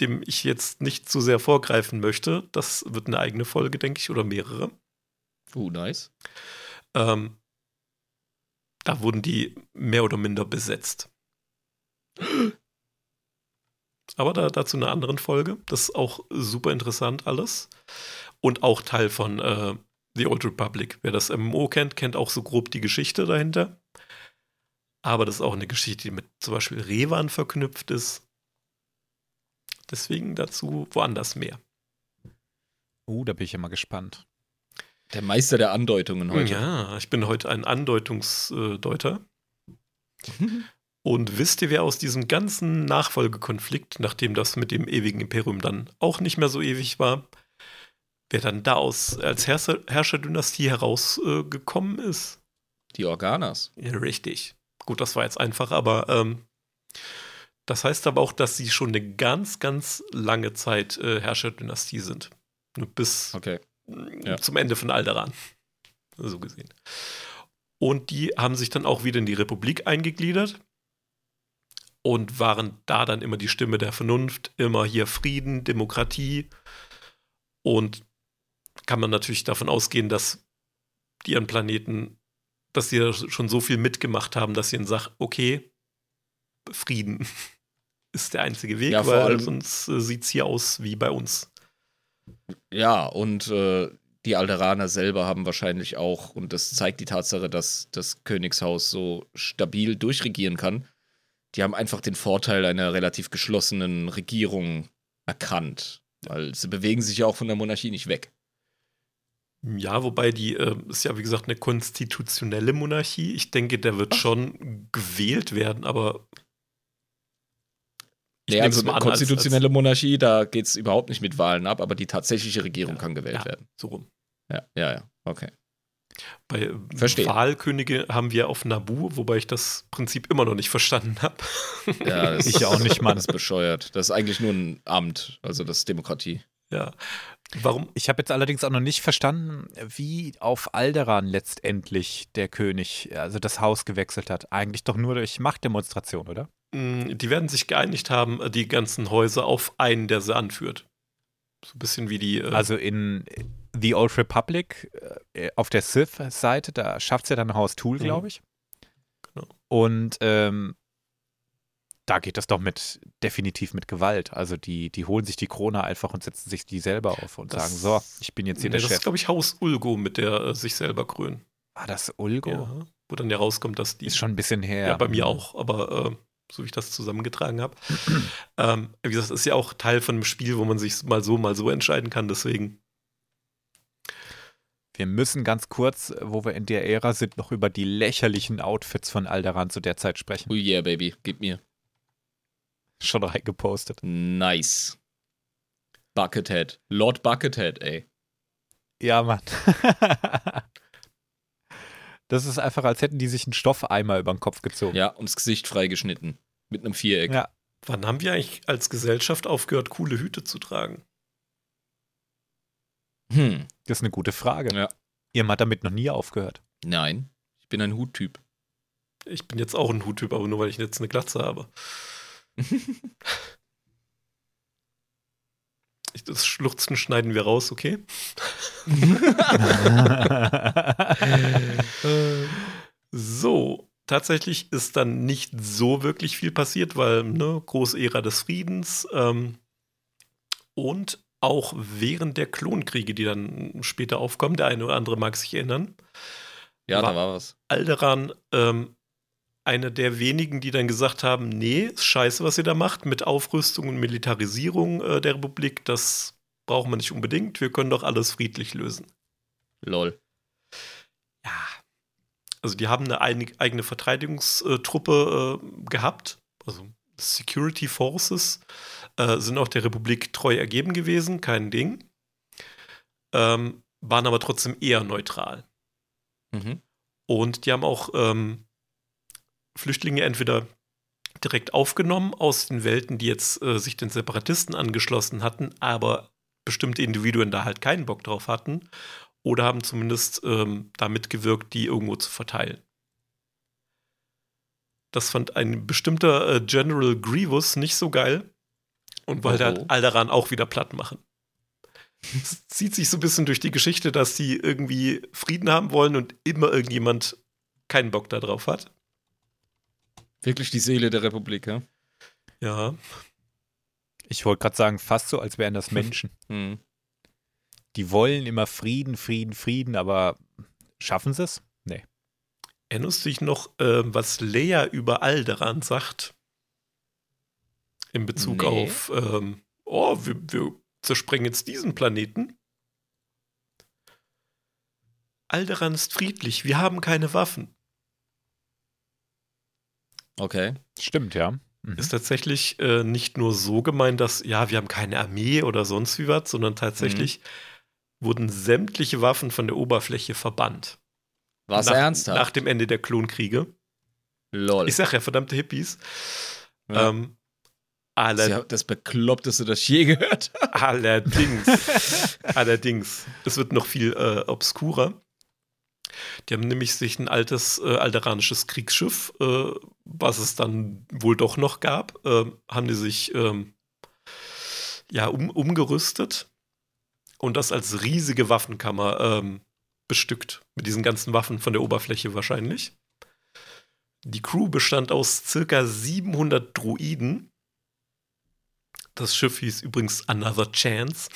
dem ich jetzt nicht zu sehr vorgreifen möchte. Das wird eine eigene Folge, denke ich, oder mehrere. Uh, nice. Ähm, da wurden die mehr oder minder besetzt. Aber da, dazu eine anderen Folge. Das ist auch super interessant alles. Und auch Teil von äh, The Old Republic. Wer das MMO kennt, kennt auch so grob die Geschichte dahinter. Aber das ist auch eine Geschichte, die mit zum Beispiel Revan verknüpft ist. Deswegen dazu woanders mehr. Uh, da bin ich immer gespannt. Der Meister der Andeutungen heute. Ja, ich bin heute ein Andeutungsdeuter. <laughs> Und wisst ihr, wer aus diesem ganzen Nachfolgekonflikt, nachdem das mit dem ewigen Imperium dann auch nicht mehr so ewig war, wer dann da aus, als Herrscher, Herrscherdynastie herausgekommen äh, ist? Die Organas. Ja, richtig. Gut, das war jetzt einfach, aber ähm, das heißt aber auch, dass sie schon eine ganz, ganz lange Zeit äh, Herrscherdynastie sind. Bis okay. ja. zum Ende von Alderan. So gesehen. Und die haben sich dann auch wieder in die Republik eingegliedert und waren da dann immer die Stimme der Vernunft, immer hier Frieden, Demokratie. Und kann man natürlich davon ausgehen, dass die ihren Planeten, dass sie schon so viel mitgemacht haben, dass sie ihnen sagen, okay, Frieden ist der einzige Weg, ja, weil sonst äh, sieht es hier aus wie bei uns. Ja, und äh, die Alderaner selber haben wahrscheinlich auch, und das zeigt die Tatsache, dass das Königshaus so stabil durchregieren kann, die haben einfach den Vorteil einer relativ geschlossenen Regierung erkannt. Weil sie bewegen sich ja auch von der Monarchie nicht weg. Ja, wobei die äh, ist ja wie gesagt eine konstitutionelle Monarchie. Ich denke, der wird Ach. schon gewählt werden, aber nee, also eine konstitutionelle als, als Monarchie, da geht es überhaupt nicht mit Wahlen ab, aber die tatsächliche Regierung ja, kann gewählt ja, werden. So rum. Ja, ja, ja, okay. Bei Verstehen. Wahlkönige haben wir auf Nabu, wobei ich das Prinzip immer noch nicht verstanden habe. <laughs> Ja, <laughs> ich auch nicht, Mann. Das ist bescheuert. Das ist eigentlich nur ein Amt, also das ist Demokratie. Ja. Warum? Ich habe jetzt allerdings auch noch nicht verstanden, wie auf Alderan letztendlich der König, also das Haus gewechselt hat. Eigentlich doch nur durch Machtdemonstration, oder? Mm, die werden sich geeinigt haben, die ganzen Häuser auf einen, der sie anführt. So ein bisschen wie die. Äh also in The Old Republic äh, auf der Sith-Seite, da schafft es ja dann Haus Tool, glaube mhm. ich. Genau. Und ähm, da geht das doch mit definitiv mit Gewalt. Also die, die holen sich die Krone einfach und setzen sich die selber auf und das, sagen, so, ich bin jetzt hier nee, der das Chef. Das ist, glaube ich, Haus Ulgo, mit der äh, sich selber krönen. Ah, das Ulgo? Ja, wo dann ja rauskommt, dass die. Ist schon ein bisschen her. Ja, bei mir auch, aber äh, so wie ich das zusammengetragen habe. <clears throat> ähm, wie gesagt, ist ja auch Teil von einem Spiel, wo man sich mal so, mal so entscheiden kann, deswegen. Wir müssen ganz kurz, wo wir in der Ära sind, noch über die lächerlichen Outfits von Alderan zu der Zeit sprechen. Oh yeah, Baby, gib mir schon reingepostet. Nice. Buckethead. Lord Buckethead, ey. Ja, Mann. <laughs> das ist einfach, als hätten die sich einen Stoffeimer über den Kopf gezogen. Ja, und das Gesicht freigeschnitten. Mit einem Viereck. Ja. Wann haben wir eigentlich als Gesellschaft aufgehört, coole Hüte zu tragen? Hm. Das ist eine gute Frage. Ja. Ihr habt damit noch nie aufgehört. Nein, ich bin ein Huttyp. Ich bin jetzt auch ein Huttyp, aber nur weil ich jetzt eine Glatze habe. Das Schluchzen schneiden wir raus, okay? <laughs> so, tatsächlich ist dann nicht so wirklich viel passiert, weil, ne, große Ära des Friedens ähm, und auch während der Klonkriege, die dann später aufkommen, der eine oder andere mag sich erinnern. Ja, war da war was. Alderan ähm, eine der wenigen, die dann gesagt haben, nee, ist scheiße, was ihr da macht mit Aufrüstung und Militarisierung äh, der Republik, das brauchen wir nicht unbedingt, wir können doch alles friedlich lösen. Lol. Ja. Also die haben eine eigene Verteidigungstruppe äh, gehabt, also Security Forces, äh, sind auch der Republik treu ergeben gewesen, kein Ding. Ähm, waren aber trotzdem eher neutral. Mhm. Und die haben auch ähm, Flüchtlinge entweder direkt aufgenommen aus den Welten, die jetzt äh, sich den Separatisten angeschlossen hatten, aber bestimmte Individuen da halt keinen Bock drauf hatten, oder haben zumindest ähm, da mitgewirkt, die irgendwo zu verteilen. das fand ein bestimmter äh, General Grievous nicht so geil und wollte Oh. halt Alderan auch wieder platt machen. Es zieht sich so ein bisschen durch die Geschichte, dass sie irgendwie Frieden haben wollen und immer irgendjemand keinen Bock darauf hat. Wirklich die Seele der Republik, ja? Ja, Ich wollte gerade sagen, fast so, als wären das <laughs> Menschen. Hm. Die wollen immer Frieden, Frieden, Frieden, aber schaffen sie es? Nee. erinnerst du dich noch, äh, was Leia über Alderan sagt? In Bezug Nee. auf, ähm, oh, wir, wir zersprengen jetzt diesen Planeten. Alderan ist friedlich, wir haben keine Waffen. Okay. Stimmt, ja. Mhm. Ist tatsächlich äh, nicht nur so gemeint, dass, ja, wir haben keine Armee oder sonst wie was, sondern tatsächlich wurden sämtliche Waffen von der Oberfläche verbannt. Was nach, ernsthaft? Nach dem Ende der Klonkriege. Lol. Ich sag ja, verdammte Hippies. Ja. Ähm, das ja das Bekloppteste, das ich je gehört habe. allerdings, allerdings, es wird noch viel äh, obskurer. Die haben nämlich sich ein altes äh, alderanisches Kriegsschiff, äh, was es dann wohl doch noch gab, äh, haben die sich ähm, ja um, umgerüstet und das als riesige Waffenkammer ähm, bestückt. Mit diesen ganzen Waffen von der Oberfläche wahrscheinlich. Die Crew bestand aus circa 700 Druiden. Das Schiff hieß übrigens Another Chance.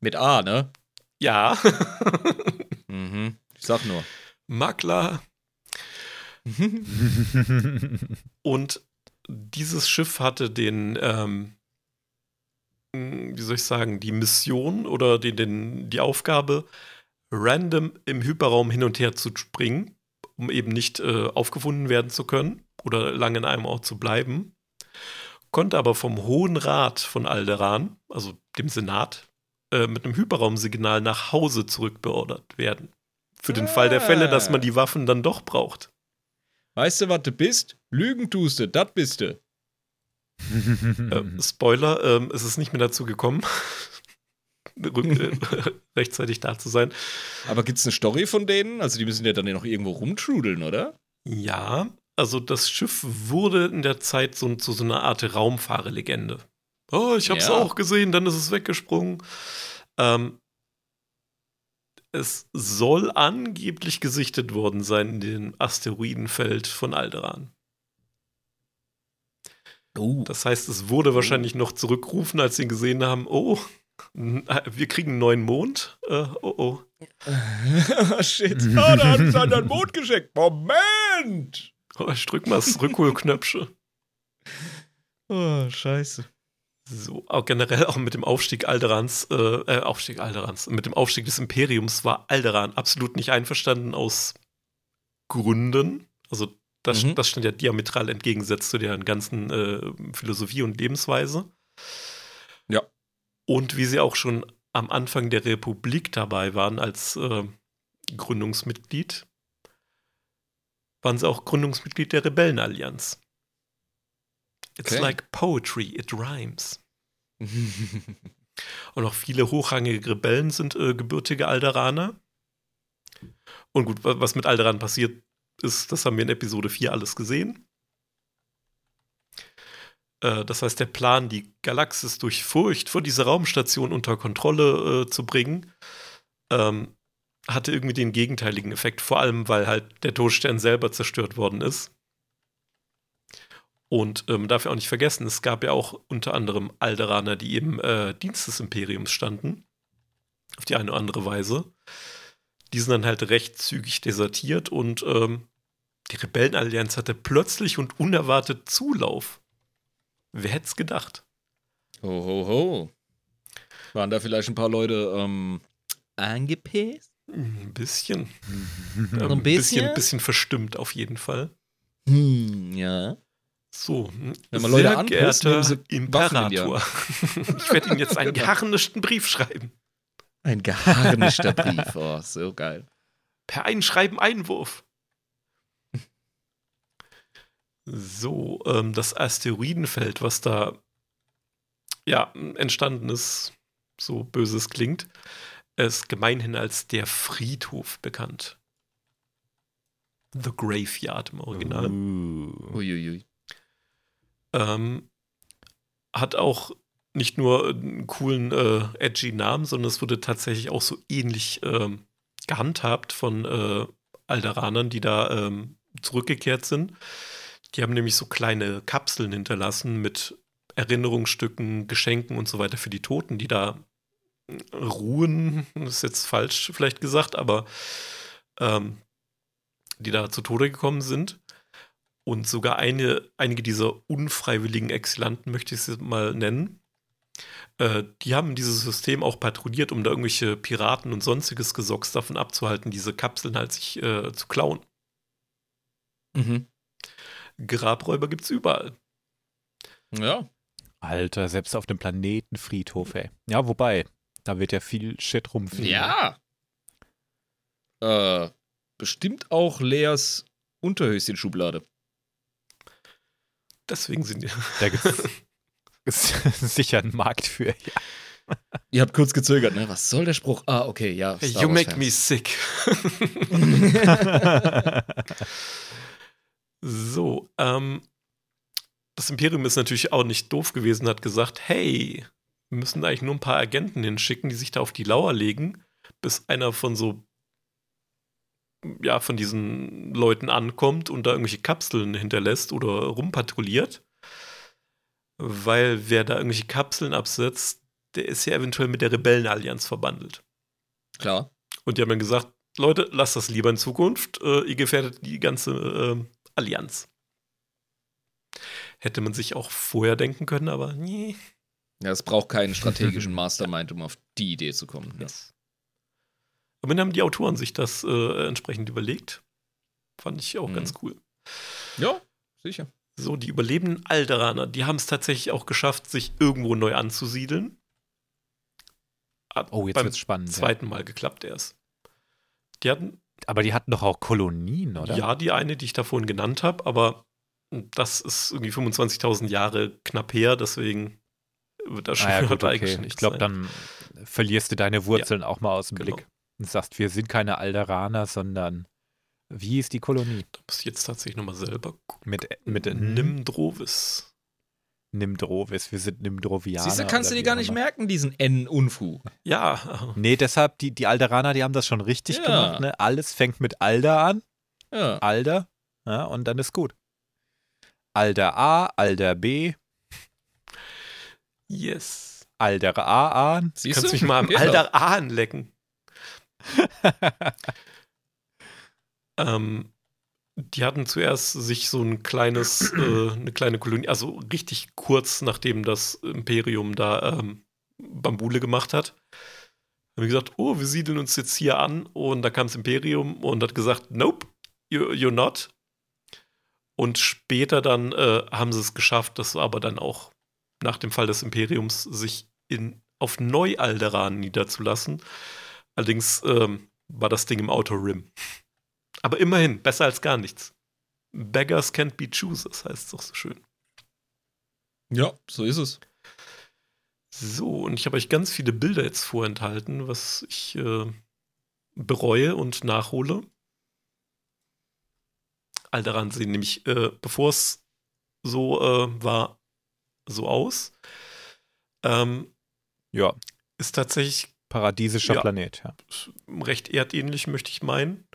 Mit A, ne? Ja, <laughs> Mhm. Ich sag nur. Makler. <laughs> Und dieses Schiff hatte den, ähm, wie soll ich sagen, die Mission oder den, den, die Aufgabe, random im Hyperraum hin und her zu springen, um eben nicht äh, aufgefunden werden zu können oder lange in einem Ort zu bleiben. Konnte aber vom Hohen Rat von Alderan, also dem Senat, äh, mit einem Hyperraumsignal nach Hause zurückbeordert werden. Für den Fall der Fälle, dass man die Waffen dann doch braucht. Weißt du, was du bist? Lügen tust du, das bist du. Äh, Spoiler, ähm, es ist nicht mehr dazu gekommen, <laughs> <laughs> äh, rechtzeitig da zu sein. Aber gibt's eine Story von denen? Also die müssen ja dann ja noch irgendwo rumtrudeln, oder? Ja, also das Schiff wurde in der Zeit so, zu so einer Art Raumfahrerlegende. Oh, ich hab's Ja. auch gesehen, dann ist es weggesprungen. Ähm, es soll angeblich gesichtet worden sein in dem Asteroidenfeld von Alderan. Oh. Das heißt, es wurde wahrscheinlich noch zurückgerufen, als sie gesehen haben, oh, wir kriegen einen neuen Mond. Äh, oh, oh. <laughs> Shit. <laughs> Ah, da hat es an den Mond geschickt. Moment! oh ich drück mal das Rückholknöpfchen. Oh, scheiße. So, auch generell auch mit dem Aufstieg Alderans, äh, äh, Aufstieg Alderans, mit dem Aufstieg des Imperiums war Alderan absolut nicht einverstanden aus Gründen. Also das, Mhm. das stand ja diametral entgegengesetzt zu deren ganzen äh, Philosophie und Lebensweise. Ja. Und wie sie auch schon am Anfang der Republik dabei waren als äh, Gründungsmitglied, waren sie auch Gründungsmitglied der Rebellenallianz. It's Okay. like poetry, it rhymes. <laughs> Und auch viele hochrangige Rebellen sind äh, gebürtige Alderaner. Und gut, wa- was mit Alderan passiert ist, das haben wir in Episode 4 alles gesehen. Äh, das heißt, der Plan, die Galaxis durch Furcht vor dieser Raumstation unter Kontrolle äh, zu bringen, ähm, hatte irgendwie den gegenteiligen Effekt. Vor allem, weil halt der Todesstern selber zerstört worden ist. Und ähm, darf ja auch nicht vergessen, es gab ja auch unter anderem Alderaner, die im äh, Dienst des Imperiums standen. Auf die eine oder andere Weise. Die sind dann halt recht zügig desertiert und ähm, die Rebellenallianz hatte plötzlich und unerwartet Zulauf. Wer hätte es gedacht? Ho, ho, ho. Waren da vielleicht ein paar Leute ähm, angepisst? Ein bisschen. <laughs> Ein Ähm, bisschen? bisschen verstimmt auf jeden Fall. Hm, ja. So, Wenn man Leute die Imperator. <laughs> ich werde Ihnen jetzt einen Genau. geharnischten Brief schreiben. Ein geharnischter Brief. Oh, so geil. Per Einschreiben Einwurf. So, ähm, das Asteroidenfeld, was da ja entstanden ist, so böse es klingt, ist gemeinhin als der Friedhof bekannt. The Graveyard im Original. Uh. Uiuiui. Ähm, hat auch nicht nur einen coolen, äh, edgy Namen, sondern es wurde tatsächlich auch so ähnlich ähm, gehandhabt von äh, Alderanern, die da ähm, zurückgekehrt sind. Die haben nämlich so kleine Kapseln hinterlassen mit Erinnerungsstücken, Geschenken und so weiter für die Toten, die da ruhen, das ist jetzt falsch vielleicht gesagt, aber ähm, die da zu Tode gekommen sind. Und sogar eine, einige dieser unfreiwilligen Exilanten, möchte ich es mal nennen, äh, die haben dieses System auch patrouilliert, um da irgendwelche Piraten und sonstiges Gesocks davon abzuhalten, diese Kapseln halt sich äh, zu klauen. Mhm. Grabräuber gibt's überall. Ja. Alter, selbst auf dem Planetenfriedhof, ey. Ja, wobei, da wird ja viel Shit rumfliegen. Ja. Äh, bestimmt auch Leas Unterhöschen-Schublade. Deswegen sind die. Da gibt es <laughs> <laughs> sicher einen Markt für. Ja. Ihr habt kurz gezögert, ne? Was soll der Spruch? Ah, okay, ja. Star you Wars make Fans. me sick. <laughs> so, ähm, das Imperium ist natürlich auch nicht doof gewesen, hat gesagt, hey, wir müssen da eigentlich nur ein paar Agenten hinschicken, die sich da auf die Lauer legen, bis einer von so, ja, von diesen Leuten ankommt und da irgendwelche Kapseln hinterlässt oder rumpatrouilliert. Weil wer da irgendwelche Kapseln absetzt, der ist ja eventuell mit der Rebellenallianz verbandelt. Klar. Und die haben dann gesagt, Leute, lasst das lieber in Zukunft. Äh, ihr gefährdet die ganze äh, Allianz. Hätte man sich auch vorher denken können, aber nee. Ja, es braucht keinen <laughs> strategischen Mastermind, um auf die Idee zu kommen. Ja. Yes. Aber dann haben die Autoren sich das äh, entsprechend überlegt. Fand ich auch Mhm. ganz cool. ja, sicher. So, die überlebenden Alderaner, die haben es tatsächlich auch geschafft, sich irgendwo neu anzusiedeln. Hat Oh, jetzt beim wird's spannend. Ja. zweiten Mal geklappt erst. Die hatten Aber die hatten doch auch Kolonien, oder? Ja, die eine, die ich da vorhin genannt habe, aber das ist irgendwie 25.000 Jahre knapp her, deswegen wird das schon Ah, ja, <laughs> gut, eigentlich okay. nicht Ich glaube, dann verlierst du deine Wurzeln auch mal aus dem Genau. Blick und sagst, wir sind keine Alderaner, sondern wie ist die Kolonie? Da muss ich jetzt tatsächlich nochmal selber gucken. Mit, mit Nimdrovis. Nimdrovis, wir sind Nimdrovianer. Siehst du, kannst du dir gar nicht immer. merken, diesen N-Unfug. Ja, Nee, deshalb, die, die Alderaner, die haben das schon richtig Ja. gemacht. Ne? Alles fängt mit Alder an. Ja. Alder. Ja, und dann ist gut. Alder A, Alder B, yes. Alder A an. Siehst Kannst du? mich mal am Ja. Alter Ahn lecken. <laughs> Ähm, die hatten zuerst sich so ein kleines, äh, eine kleine Kolonie, also richtig kurz nachdem das Imperium da ähm, Bambule gemacht hat, haben die gesagt, oh, wir siedeln uns jetzt hier an und da kam das Imperium und hat gesagt, nope, you, you're not. Und später dann äh, haben sie es geschafft, das aber dann auch nach dem Fall des Imperiums, sich in, auf Neu-Alderan niederzulassen. Allerdings ähm, war das Ding im Outer Rim. Aber immerhin, besser als gar nichts. Beggars can't be choosers, heißt es doch so schön. ja, so ist es. So, und ich habe euch ganz viele Bilder jetzt vorenthalten, was ich äh, bereue und nachhole. Alderan sehen nämlich, äh, bevor es so äh, war, so aus. Ähm, Ja, ist tatsächlich paradiesischer Ja. Planet. Ja. recht erdähnlich, möchte ich meinen.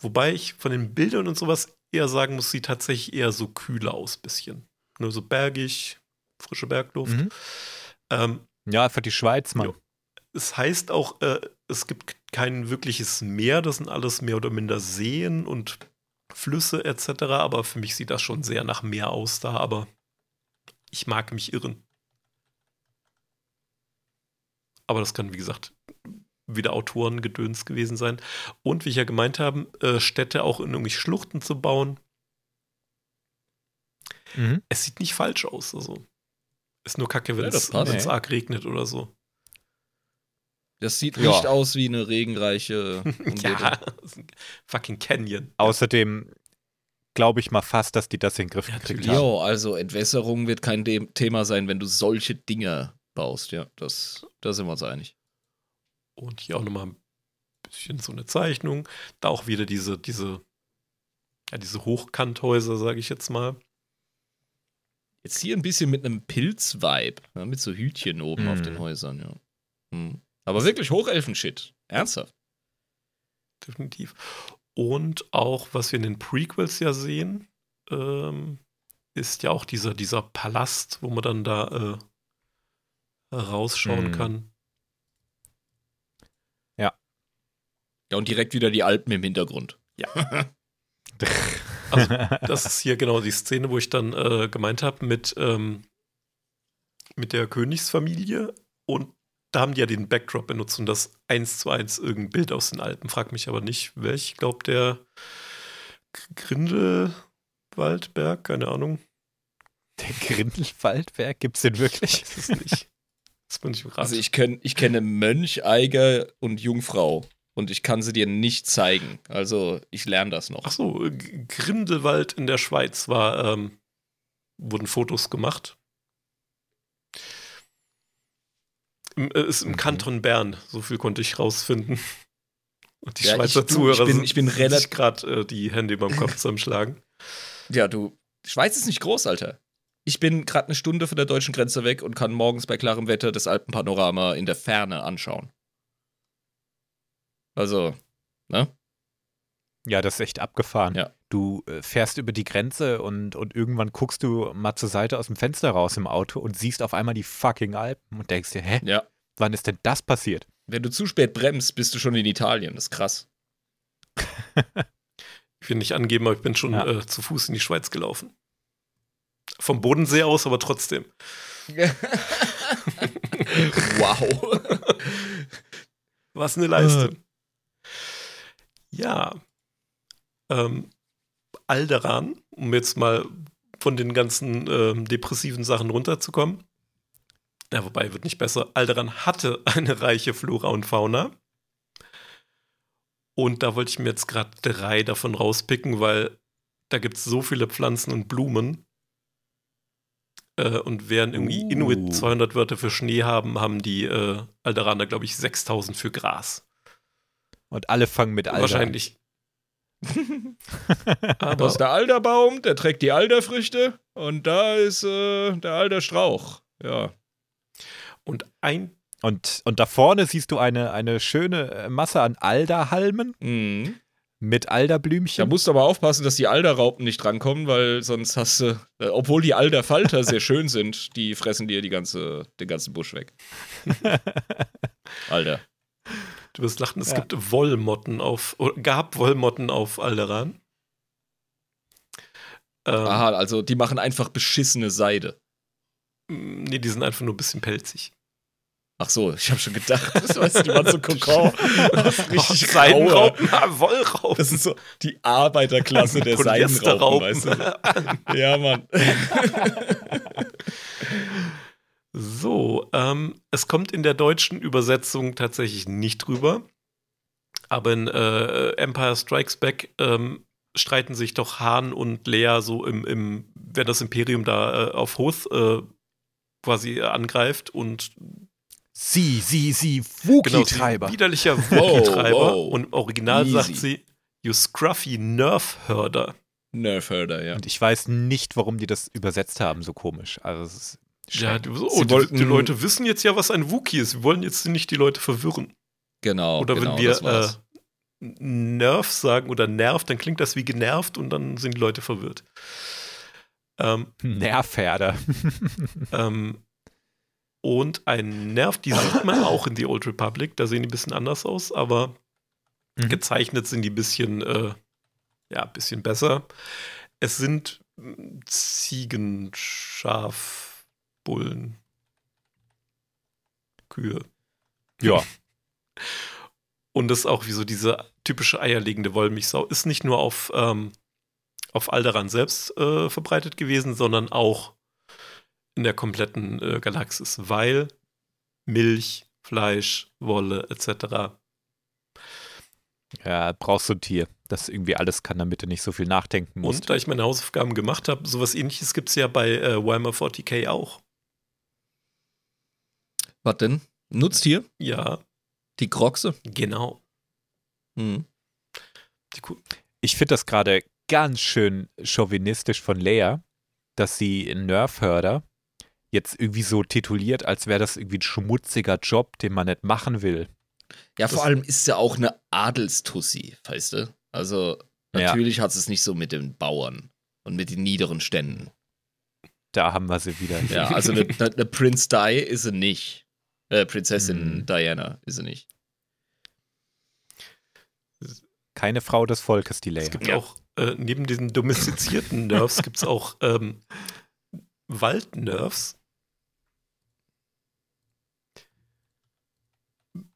Wobei ich von den Bildern und sowas eher sagen muss, sieht tatsächlich eher so kühler aus, bisschen. Nur so bergig, frische Bergluft. Mhm. Ähm, ja, einfach die Schweiz, Mann. Jo. es heißt auch, äh, es gibt kein wirkliches Meer, das sind alles mehr oder minder Seen und Flüsse etc. Aber für mich sieht das schon sehr nach Meer aus da, aber ich mag mich irren. Aber das kann, wie gesagt, wieder Autorengedöns gewesen sein. Und wie ich ja gemeint habe, äh, Städte auch in irgendwie Schluchten zu bauen. Mhm. Es sieht nicht falsch aus. Also ist nur kacke, wenn Ja, das es wenn's Nee. arg regnet oder so. Das sieht Ja. nicht aus wie eine regenreiche <laughs> Umgebung. Ja, fucking Canyon. Außerdem glaube ich mal fast, dass die das in den Griff Ja, gekriegt natürlich. haben. Jo, also Entwässerung wird kein De Thema sein, wenn du solche Dinge baust. Ja, das, da sind wir uns einig. Und hier auch nochmal ein bisschen so eine Zeichnung. Da auch wieder diese, diese ja, diese Hochkanthäuser, sage ich jetzt mal. Jetzt hier ein bisschen mit einem Pilz-Vibe, ne? mit so Hütchen oben Mhm. auf den Häusern, ja. Mhm. Aber wirklich Hochelfen-Shit. Ernsthaft. definitiv. Und auch, was wir in den Prequels ja sehen, ähm, ist ja auch dieser, dieser Palast, wo man dann da äh, rausschauen Mhm. kann. Ja, und direkt wieder die Alpen im Hintergrund. <laughs> Also, das ist hier genau die Szene, wo ich dann äh, gemeint habe mit, ähm, mit der Königsfamilie. Und da haben die ja den Backdrop benutzt und das eins zu eins irgendein Bild aus den Alpen. Frag mich aber nicht, welch. Ich glaube, der Grindelwaldberg, keine Ahnung. Der Grindelwaldberg, gibt's den wirklich? Weiß es nicht. Das bin ich Rat. Also ich, kenn, ich kenne Mönch, Eiger und Jungfrau. Und ich kann sie dir nicht zeigen. Also ich lerne das noch. Ach so, Grindelwald in der Schweiz war, ähm, wurden Fotos gemacht. Im, äh, ist im Mhm. Kanton Bern, so viel konnte ich rausfinden. Und die Ja, ich- Schweizer du, Zuhörer ich bin- ich bin relativ- gerade äh, die Hände über dem Kopf <laughs> zusammenschlagen. Ja, du, Schweiz ist nicht groß, Alter. Ich bin gerade eine Stunde von der deutschen Grenze weg und kann morgens bei klarem Wetter das Alpenpanorama in der Ferne anschauen. Also, ne? Ja, das ist echt abgefahren. Ja. Du äh, fährst über die Grenze und, und irgendwann guckst du mal zur Seite aus dem Fenster raus im Auto und siehst auf einmal die fucking Alpen und denkst dir, hä, Ja. wann ist denn das passiert? Wenn du zu spät bremst, bist du schon in Italien. Das ist krass. <laughs> Ich will nicht angeben, aber ich bin schon Ja. äh, zu Fuß in die Schweiz gelaufen. Vom Bodensee aus, aber trotzdem. <laughs> <laughs> wow. Was eine Leistung. Ja. Ähm, Alderan, um jetzt mal von den ganzen ähm, depressiven Sachen runterzukommen. Ja, wobei, wird nicht besser. Alderan hatte eine reiche Flora und Fauna. Und da wollte ich mir jetzt gerade drei davon rauspicken, weil da gibt es so viele Pflanzen und Blumen. Äh, und während irgendwie Uh. Inuit 200 Wörter für Schnee haben, haben die äh, Alderaner, glaube ich, 6000 für Gras. Und alle fangen mit Alter Wahrscheinlich. Da <laughs> Aber ist der Alderbaum, der trägt die Alderfrüchte und da ist äh, der Alderstrauch. Ja. und ein an. Und, und da vorne siehst du eine, eine schöne äh, Masse an Alderhalmen Mhm. mit Da Alderblümchen. musst du aber aufpassen, dass die Alderraupen nicht drankommen, weil sonst hast du, äh, obwohl die Alderfalter sehr schön sind, die fressen dir die ganze, den ganzen Busch weg. <laughs> Alter. Du wirst lachen, es Ja. gibt Wollmotten auf, oder gab Wollmotten auf Alderan. Ähm, Aha, also die machen einfach beschissene Seide. Nee, die sind einfach nur ein bisschen pelzig. Ach so, ich habe schon gedacht, das weißt du, die waren so <laughs> Kokon. <laughs> Richtig Oh. Seidenraupen, ah, Wollraupen. Das ist so die Arbeiterklasse der Seidenraupen, weißt du? Ja, Mann. <laughs> So, ähm, es kommt in der deutschen Übersetzung tatsächlich nicht drüber. Aber in äh, Empire Strikes Back ähm, streiten sich doch Han und Leia so im, im wenn das Imperium da äh, auf Hoth äh, quasi angreift und sie, sie, sie, genau, sie Wookie-Treiber. widerlicher Wookie-Treiber. wow. Und im Original Easy. sagt sie, you scruffy Nerf-Herder. Nerfherder, ja. und ich weiß nicht, warum die das übersetzt haben, so komisch. Also es ist Ja, so, Sie oh, die, wollten- die Leute wissen jetzt ja, was ein Wookie ist. Wir wollen jetzt nicht die Leute verwirren. Genau. Oder genau, wenn wir äh, Nerv sagen oder Nerv, dann klingt das wie genervt und dann sind die Leute verwirrt. Ähm, Nervherder. <laughs> ähm, und ein Nerv, die sieht man auch in The Old Republic. Da sehen die ein bisschen anders aus, aber Mhm. gezeichnet sind die ein bisschen, äh, ja, ein bisschen besser. Es sind mm, Ziegen, Schaf, Bullen, Kühe. ja. Und das ist auch wie so diese typische eierlegende Wollmilchsau. Ist nicht nur auf, ähm, auf Alderan selbst äh, verbreitet gewesen, sondern auch in der kompletten äh, Galaxis, weil Milch, Fleisch, Wolle etc. Ja, brauchst du ein Tier, das irgendwie alles kann, damit du nicht so viel nachdenken musst. Und da ich meine Hausaufgaben gemacht habe, sowas ähnliches gibt es ja bei äh, Weimar 40k auch. Was denn? Nutztier? Ja, Die Kroxe? genau. Mhm. Ich finde das gerade ganz schön chauvinistisch von Leia, dass sie Nerf-Hörder jetzt irgendwie so tituliert, als wäre das irgendwie ein schmutziger Job, den man nicht machen will. Ja, vor allem ist sie auch eine Adelstussi, weißt du? Also, natürlich ja. hat es nicht so mit den Bauern und mit den niederen Ständen. Da haben wir sie wieder. Ja, also eine, <laughs> eine Prince Di ist sie nicht. Äh, Prinzessin mhm. Diana ist sie nicht. Keine Frau des Volkes, die Leia. Es gibt ja auch, äh, neben diesen domestizierten <laughs> Nerves, gibt es auch ähm, Waldnerves.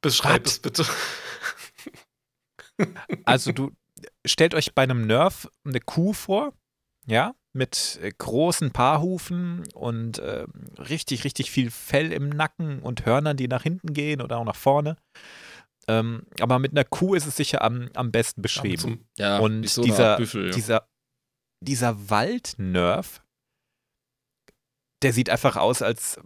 Beschreib es bitte. Also du stellt euch bei einem Nerf eine Kuh vor, ja, mit äh, großen Paarhufen und äh, richtig, richtig viel Fell im Nacken und Hörnern, die nach hinten gehen oder auch nach vorne. Ähm, aber mit einer Kuh ist es sicher am, am besten beschrieben. Ja, und so dieser, Büffel, ja. dieser, dieser Waldnerv, der sieht einfach aus, als,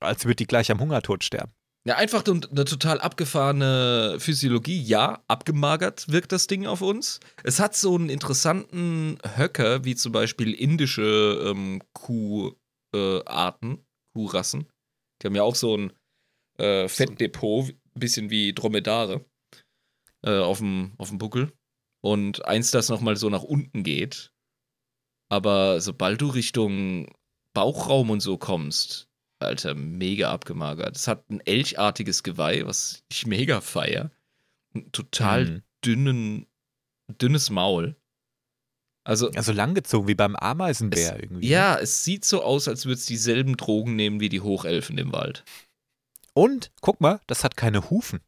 als würde die gleich am Hungertod sterben. Ja, einfach eine total abgefahrene Physiologie. Ja, abgemagert wirkt das Ding auf uns. Es hat so einen interessanten Höcker, wie zum Beispiel indische ähm, Kuharten, äh, Kuhrassen. Die haben ja auch so ein äh, Fettdepot, ein bisschen wie Dromedare, äh, auf dem Buckel. Und eins, das nochmal so nach unten geht. Aber sobald du Richtung Bauchraum und so kommst, Alter, mega abgemagert. Es hat ein elchartiges Geweih, was ich mega feier. Ein total mhm. dünnen, dünnes Maul. Also, also langgezogen, wie beim Ameisenbär es, irgendwie. Ne? Ja, es sieht so aus, als würde es dieselben Drogen nehmen wie die Hochelfen im Wald. Und, guck mal, das hat keine Hufen.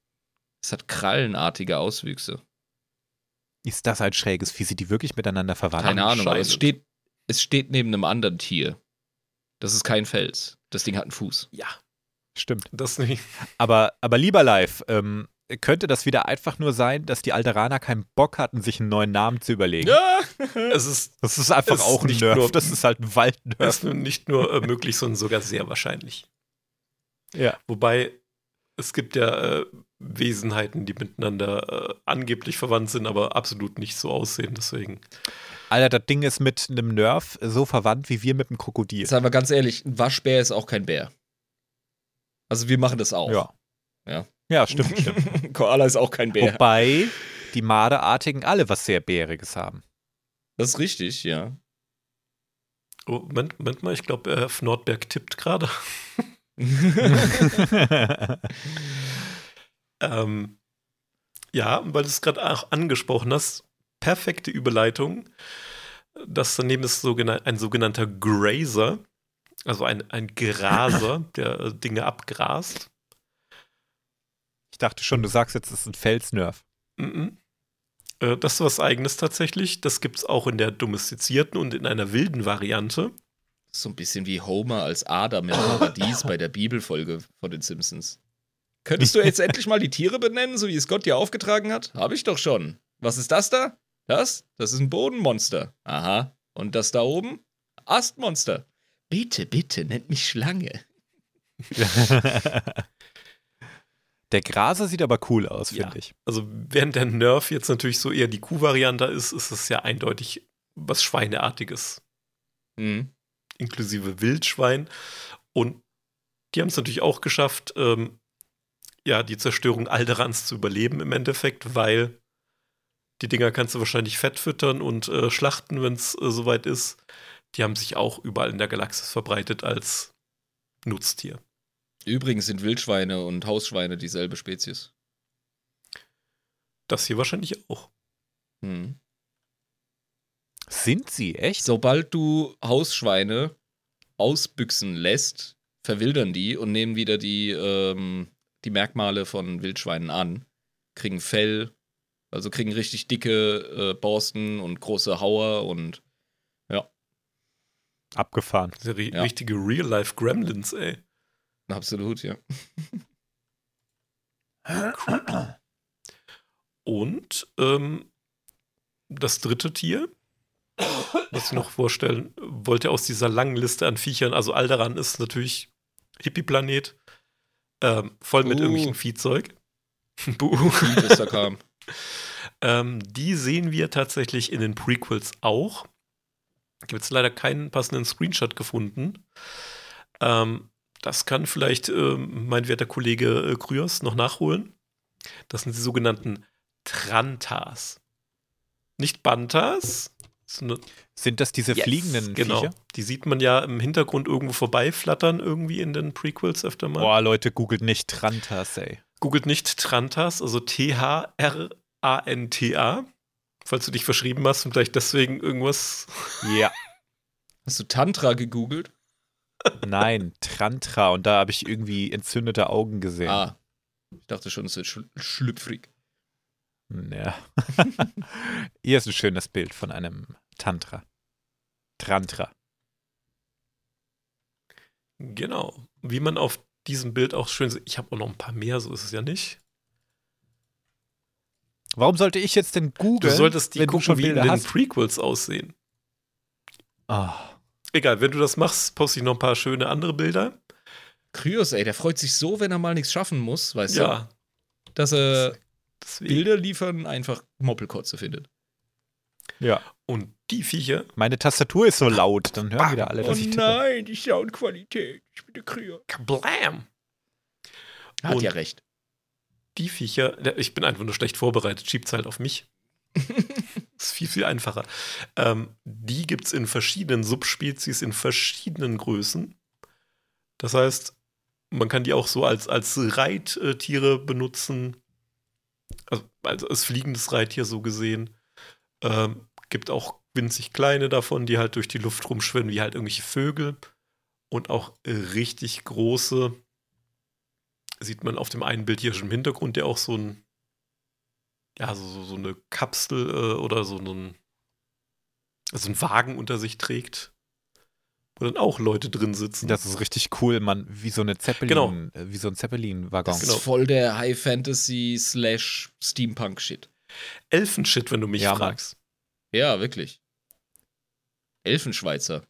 Es hat krallenartige Auswüchse. Ist das ein schräges Vieh? Sind die wirklich miteinander verwandt? Keine Ahnung, aber es steht, es steht neben einem anderen Tier. Das ist kein Fels. Das Ding hat einen Fuß. Ja. Stimmt. Das nicht. Aber, aber lieber live, ähm, könnte das wieder einfach nur sein, dass die Alteraner keinen Bock hatten, sich einen neuen Namen zu überlegen? Ja, es ist, das ist einfach auch ein Nerf. Nur, das ist halt ein Waldnerf. Das ist nicht nur äh, möglich, sondern sogar sehr wahrscheinlich. Ja. Wobei es gibt ja äh, Wesenheiten, die miteinander äh, angeblich verwandt sind, aber absolut nicht so aussehen. Deswegen. Alter, das Ding ist mit einem Nerf so verwandt wie wir mit einem Krokodil. Sagen wir ganz ehrlich, ein Waschbär ist auch kein Bär. Also wir machen das auch. Ja. Ja, ja stimmt, stimmt. <laughs> Koala ist auch kein Bär. Wobei die Marderartigen alle was sehr Bäriges haben. Das ist richtig, ja. Oh, Moment, Moment mal, ich glaube, Herr Nordberg tippt gerade. <laughs> <laughs> ähm, ja, weil du es gerade auch angesprochen hast, perfekte Überleitung. Das daneben ist ein sogenannter Grazer, also ein, ein Graser, <laughs> der äh, Dinge abgrast. Ich dachte schon, du sagst jetzt, es ist ein Felsnerv. Mm -mm. Das ist was Eigenes tatsächlich. Das gibt es auch in der domestizierten und in einer wilden Variante. So ein bisschen wie Homer als Adam im Paradies bei der Bibelfolge von den Simpsons. Könntest du jetzt <laughs> endlich mal die Tiere benennen, so wie es Gott dir aufgetragen hat? Habe ich doch schon. Was ist das da? Das? Das ist ein Bodenmonster. Aha. Und das da oben? Astmonster. Bitte, bitte, nennt mich Schlange. <laughs> Der Graser sieht aber cool aus, finde ja. ich. Also, während der Nerf jetzt natürlich so eher die Kuh-Variante ist, ist es ja eindeutig was Schweineartiges. Mhm. Inklusive Wildschwein. Und die haben es natürlich auch geschafft, ähm, ja, die Zerstörung Alderans zu überleben im Endeffekt, weil die Dinger kannst du wahrscheinlich fett füttern und äh, schlachten, wenn es äh, soweit ist. Die haben sich auch überall in der Galaxis verbreitet als Nutztier. Übrigens sind Wildschweine und Hausschweine dieselbe Spezies. Das hier wahrscheinlich auch. Hm. Sind sie, echt? Sobald du Hausschweine ausbüchsen lässt, verwildern die und nehmen wieder die, ähm, die Merkmale von Wildschweinen an. Kriegen Fell, also kriegen richtig dicke äh, Borsten und große Hauer und ja. Abgefahren. Das sind ja. richtige Real-Life Gremlins, ey. Absolut, ja. cool. Und ähm, das dritte Tier, was ich noch vorstellen wollte aus dieser langen Liste an Viechern, also Alderan ist natürlich Hippie-Planet, ähm, voll mit uh. irgendwelchen Viehzeug. <laughs> Buh. Vieh, das da kam. Ähm, die sehen wir tatsächlich in den Prequels auch. Ich habe jetzt leider keinen passenden Screenshot gefunden. Ähm, das kann vielleicht ähm, mein werter Kollege äh, Kryos noch nachholen. Das sind die sogenannten Trantas. Nicht Bantas. sondern- Sind das diese Yes, fliegenden genau. Viecher? Die sieht man ja im Hintergrund irgendwo vorbeiflattern, irgendwie in den Prequels öfter mal. Boah, Leute, googelt nicht Trantas, ey. Googelt nicht Trantas, also T-H-R-A-N-T-A. Falls du dich verschrieben hast und vielleicht deswegen irgendwas. <laughs> Ja. Hast du Tantra gegoogelt? Nein, Trantra. Und da habe ich irgendwie entzündete Augen gesehen. Ah. Ich dachte schon, es wird schl schlüpfrig. Ja. <laughs> Hier ist ein schönes Bild von einem Tantra. Trantra. Genau. Wie man auf diesem Bild auch schön sieht. Ich habe auch noch ein paar mehr, so ist es ja nicht. Warum sollte ich jetzt denn Du googeln? solltest die wenn du gucken, wie in den hast? Prequels aussehen. Ah, Egal, wenn du das machst, poste ich noch ein paar schöne andere Bilder. Kryos, ey, der freut sich so, wenn er mal nichts schaffen muss, weißt Ja, du? Dass er deswegen. Bilder liefern einfach Moppelkotze findet. ja. Und die Viecher, Meine Tastatur ist so laut, dann hören wieder alle, oh dass ich tippe. nein, die Soundqualität. Ich bin der Kryos. kablam! Hat Und- ja recht. Die Viecher, ich bin einfach nur schlecht vorbereitet, schiebt's halt auf mich. <laughs> ist viel, viel einfacher. Ähm, die gibt es in verschiedenen Subspezies, in verschiedenen Größen. Das heißt, man kann die auch so als, als Reittiere benutzen. Also, also als fliegendes Reittier so gesehen. Ähm, gibt auch winzig kleine davon, die halt durch die Luft rumschwimmen, wie halt irgendwelche Vögel. Und auch richtig große. Sieht man auf dem einen Bild hier schon im Hintergrund, der auch so ein ja, so, so, so eine Kapsel äh, oder so einen, also einen Wagen unter sich trägt, wo dann auch Leute drin sitzen. Das ist richtig cool, man, wie so eine Zeppelin, Genau. äh, wie so ein Zeppelin-Waggon. Das Genau. ist voll der High Fantasy slash Steampunk Shit. Elfenshit, wenn du mich Ja, Mann. fragst. Ja, wirklich. Elfenschweizer.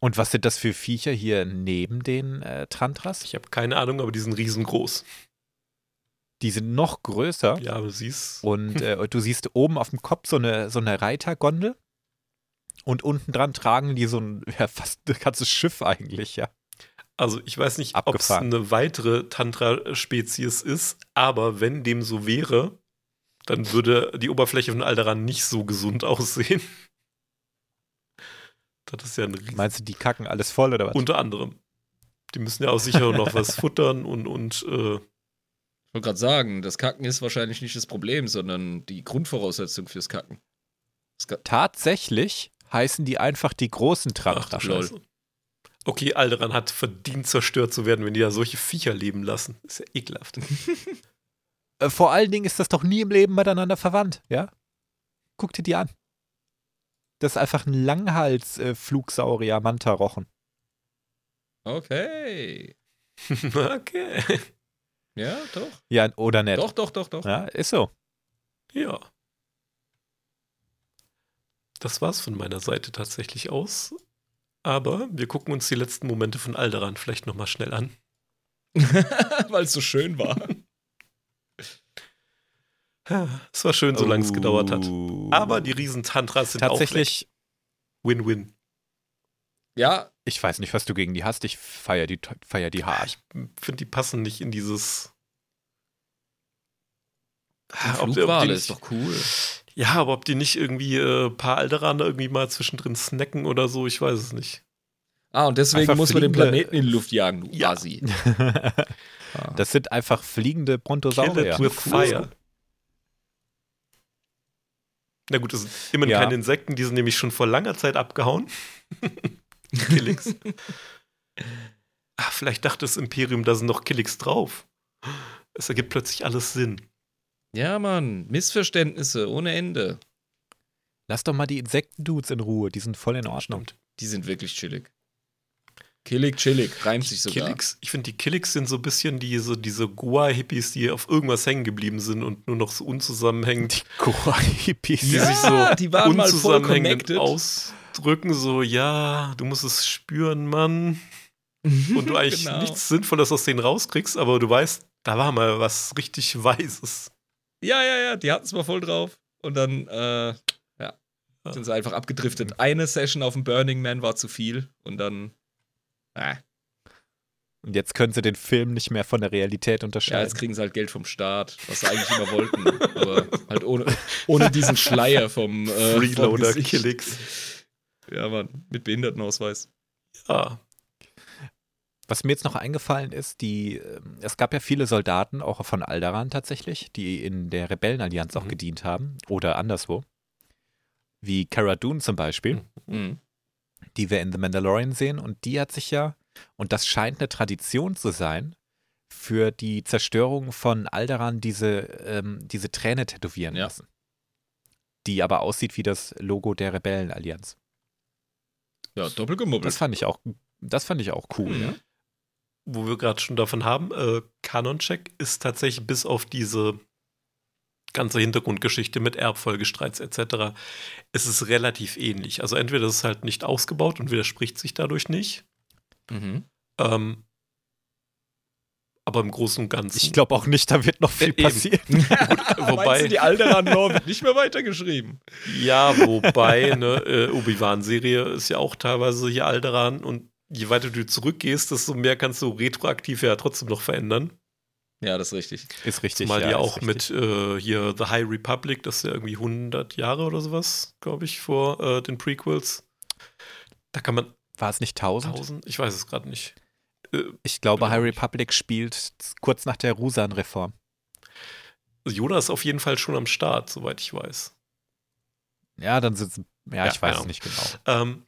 Und was sind das für Viecher hier neben den äh, Tantras? Ich habe keine Ahnung, aber die sind riesengroß. Die sind noch größer. Ja, du siehst. Und <laughs> äh, du siehst oben auf dem Kopf so eine, so eine Reitergondel. Und unten dran tragen die so ein, ja, fast ein ganzes Schiff eigentlich, ja. Also ich weiß nicht, ob es eine weitere Tantra-Spezies ist, aber wenn dem so wäre, dann würde die Oberfläche von Alderan nicht so gesund <laughs> aussehen. Das ist ja ein riesen Meinst du, die kacken alles voll oder was? Unter anderem. Die müssen ja auch sicher noch was <laughs> futtern und, und äh, Ich wollte gerade sagen, das Kacken ist wahrscheinlich nicht das Problem, sondern die Grundvoraussetzung fürs Kacken. Tatsächlich heißen die einfach die großen Scheiße. Okay, Alderan hat verdient, zerstört zu werden, wenn die da solche Viecher leben lassen. Ist ja ekelhaft. <laughs> Äh, vor allen Dingen ist das doch nie im Leben miteinander verwandt, ja? Guck dir die an. Das ist einfach ein Langhals-Flugsaurier Mantarochen. okay. <laughs> okay. Ja, doch. Ja, oder nicht? Doch, doch, doch, doch. Ja, ist so. Ja. Das war's von meiner Seite tatsächlich aus. Aber wir gucken uns die letzten Momente von Alderan vielleicht nochmal schnell an. <laughs> Weil es so schön war. Es war schön, solange es gedauert hat. Oh. Aber die Riesentantras sind Tatsächlich. Win-win. Ja, ich weiß nicht, was du gegen die hast. Ich feier die, feier die hart. Ich finde, die passen nicht in dieses. Ah, Flugwale nicht- ist doch cool. Ja, aber ob die nicht irgendwie äh, ein paar Alderaner irgendwie mal zwischendrin snacken oder so, ich weiß es nicht. Ah, und deswegen Einfach muss man den Planeten in die Luft jagen, du Ja. Asi. <laughs> Ah. Das sind einfach fliegende Kill Brontosaurier. it with fire. Na gut, das sind immerhin Ja. keine Insekten, die sind nämlich schon vor langer Zeit abgehauen. <laughs> Killix. ah, vielleicht dachte das Imperium, da sind noch Killix drauf. Es ergibt plötzlich alles Sinn. Ja, Mann, Missverständnisse ohne Ende. Lass doch mal die Insektendudes in Ruhe. Die sind voll in Ordnung. Stimmt. Die sind wirklich chillig. Killig, chillig, reimt sich sogar. Killix, ich finde, die Killix sind so ein bisschen diese, diese Goa-Hippies, die auf irgendwas hängen geblieben sind und nur noch so unzusammenhängend, Kawaii-Hippies. die Ja, sich so die waren unzusammenhängend ausdrücken, so, ja, du musst es spüren, Mann. Und du eigentlich Genau. nichts Sinnvolles aus denen rauskriegst, aber du weißt, da war mal was richtig Weises. Ja, ja, ja, die hatten es mal voll drauf. Und dann, äh, ja, sind sie einfach abgedriftet. Eine Session auf dem Burning Man war zu viel und dann, äh. Und jetzt können sie den Film nicht mehr von der Realität Ja, unterscheiden. jetzt kriegen sie halt Geld vom Staat, was sie eigentlich immer wollten. aber halt ohne, ohne diesen Schleier vom, äh, Freeloader. Killix. Ja, Mann, mit Behindertenausweis. Ja. Was mir jetzt noch eingefallen ist, die, ähm, es gab ja viele Soldaten, auch von Alderan tatsächlich, die in der Rebellenallianz auch Mhm. gedient haben oder anderswo. Wie Cara Dune zum Beispiel, Mhm. Die wir in The Mandalorian sehen. Und die hat sich ja, und das scheint eine Tradition zu sein, für die Zerstörung von Alderan diese, ähm, diese Träne tätowieren Ja. lassen. Die aber aussieht wie das Logo der Rebellenallianz. Ja, doppelgemubbelt. Das fand ich auch, das fand ich auch cool, Mhm. ja. Wo wir gerade schon davon haben, äh, Canon-Check ist tatsächlich bis auf diese ganze Hintergrundgeschichte mit Erbfolgestreits etc. Es ist relativ ähnlich. Also entweder ist es halt nicht ausgebaut und widerspricht sich dadurch nicht. Mhm. Ähm, aber im Großen und Ganzen. Ich glaube auch nicht, da wird noch viel Äh, passieren. <laughs> wobei- du, die Alderan-Lore wird nicht mehr weitergeschrieben? Ja, wobei, ne, äh, Obi-Wan-Serie ist ja auch teilweise hier Alderan und je weiter du zurückgehst, desto mehr kannst du retroaktiv ja trotzdem noch verändern. Ja, das ist richtig. Ist richtig. Zumal ja, die ist auch richtig. mit äh, hier The High Republic, das ist ja irgendwie 100 Jahre oder sowas, glaube ich, vor äh, den Prequels. Da kann man War es nicht 1000? 1000, ich weiß es gerade nicht. Äh, Ich glaube, Glaub High. Republic spielt kurz nach der Rusan-Reform. Yoda ist auf jeden Fall schon am Start, soweit ich weiß. Ja, dann sind ja, Ja, ich weiß genau. es nicht genau. Ähm,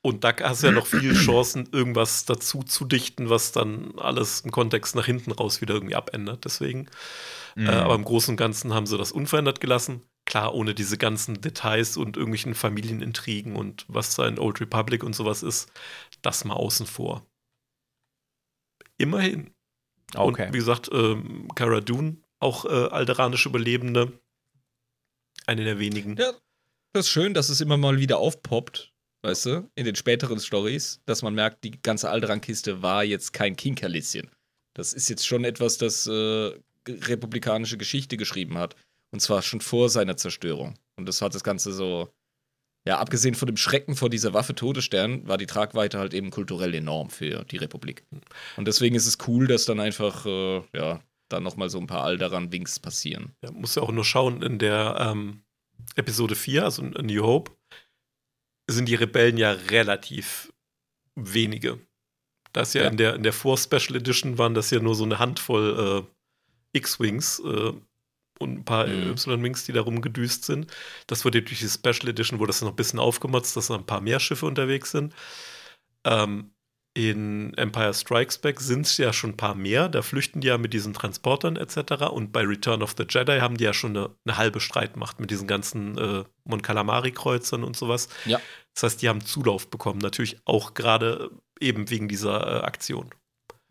und da hast du ja noch viele Chancen, irgendwas dazu zu dichten, was dann alles im Kontext nach hinten raus wieder irgendwie abändert. Deswegen. Mhm. Äh, aber im Großen und Ganzen haben sie das unverändert gelassen. Klar, ohne diese ganzen Details und irgendwelchen Familienintrigen und was da in Old Republic und sowas ist, das mal außen vor. Immerhin. okay. Und wie gesagt, ähm, Cara Dune, auch äh, alderanische Überlebende. Eine der wenigen. Ja. Das ist schön, dass es immer mal wieder aufpoppt, weißt du, in den späteren Stories, dass man merkt, die ganze Alderan-Kiste war jetzt kein Kinkerlitzchen. Das ist jetzt schon etwas, das äh, republikanische Geschichte geschrieben hat. Und zwar schon vor seiner Zerstörung. Und das hat das Ganze so, ja, abgesehen von dem Schrecken vor dieser Waffe Todesstern, war die Tragweite halt eben kulturell enorm für die Republik. Und deswegen ist es cool, dass dann einfach, äh, ja, dann nochmal so ein paar Alderan-Winks passieren. Ja, muss ja auch nur schauen, in der ähm, Episode 4, also in New Hope, sind die Rebellen ja relativ wenige. Das ja, Ja. in der, in der Vor-Special Edition waren das ja nur so eine Handvoll äh, X-Wings äh, und ein paar Mhm. Y-Wings, die da rumgedüst sind. Das wurde durch die Special Edition, wurde das noch ein bisschen aufgemotzt, dass da ein paar mehr Schiffe unterwegs sind. Ähm, in Empire Strikes Back sind es ja schon ein paar mehr. Da flüchten die ja mit diesen Transportern etc. Und bei Return of the Jedi haben die ja schon eine, eine halbe Streitmacht mit diesen ganzen äh, Mon Calamari-Kreuzern und sowas. Ja. Das heißt, die haben Zulauf bekommen. Natürlich auch gerade eben wegen dieser äh, Aktion.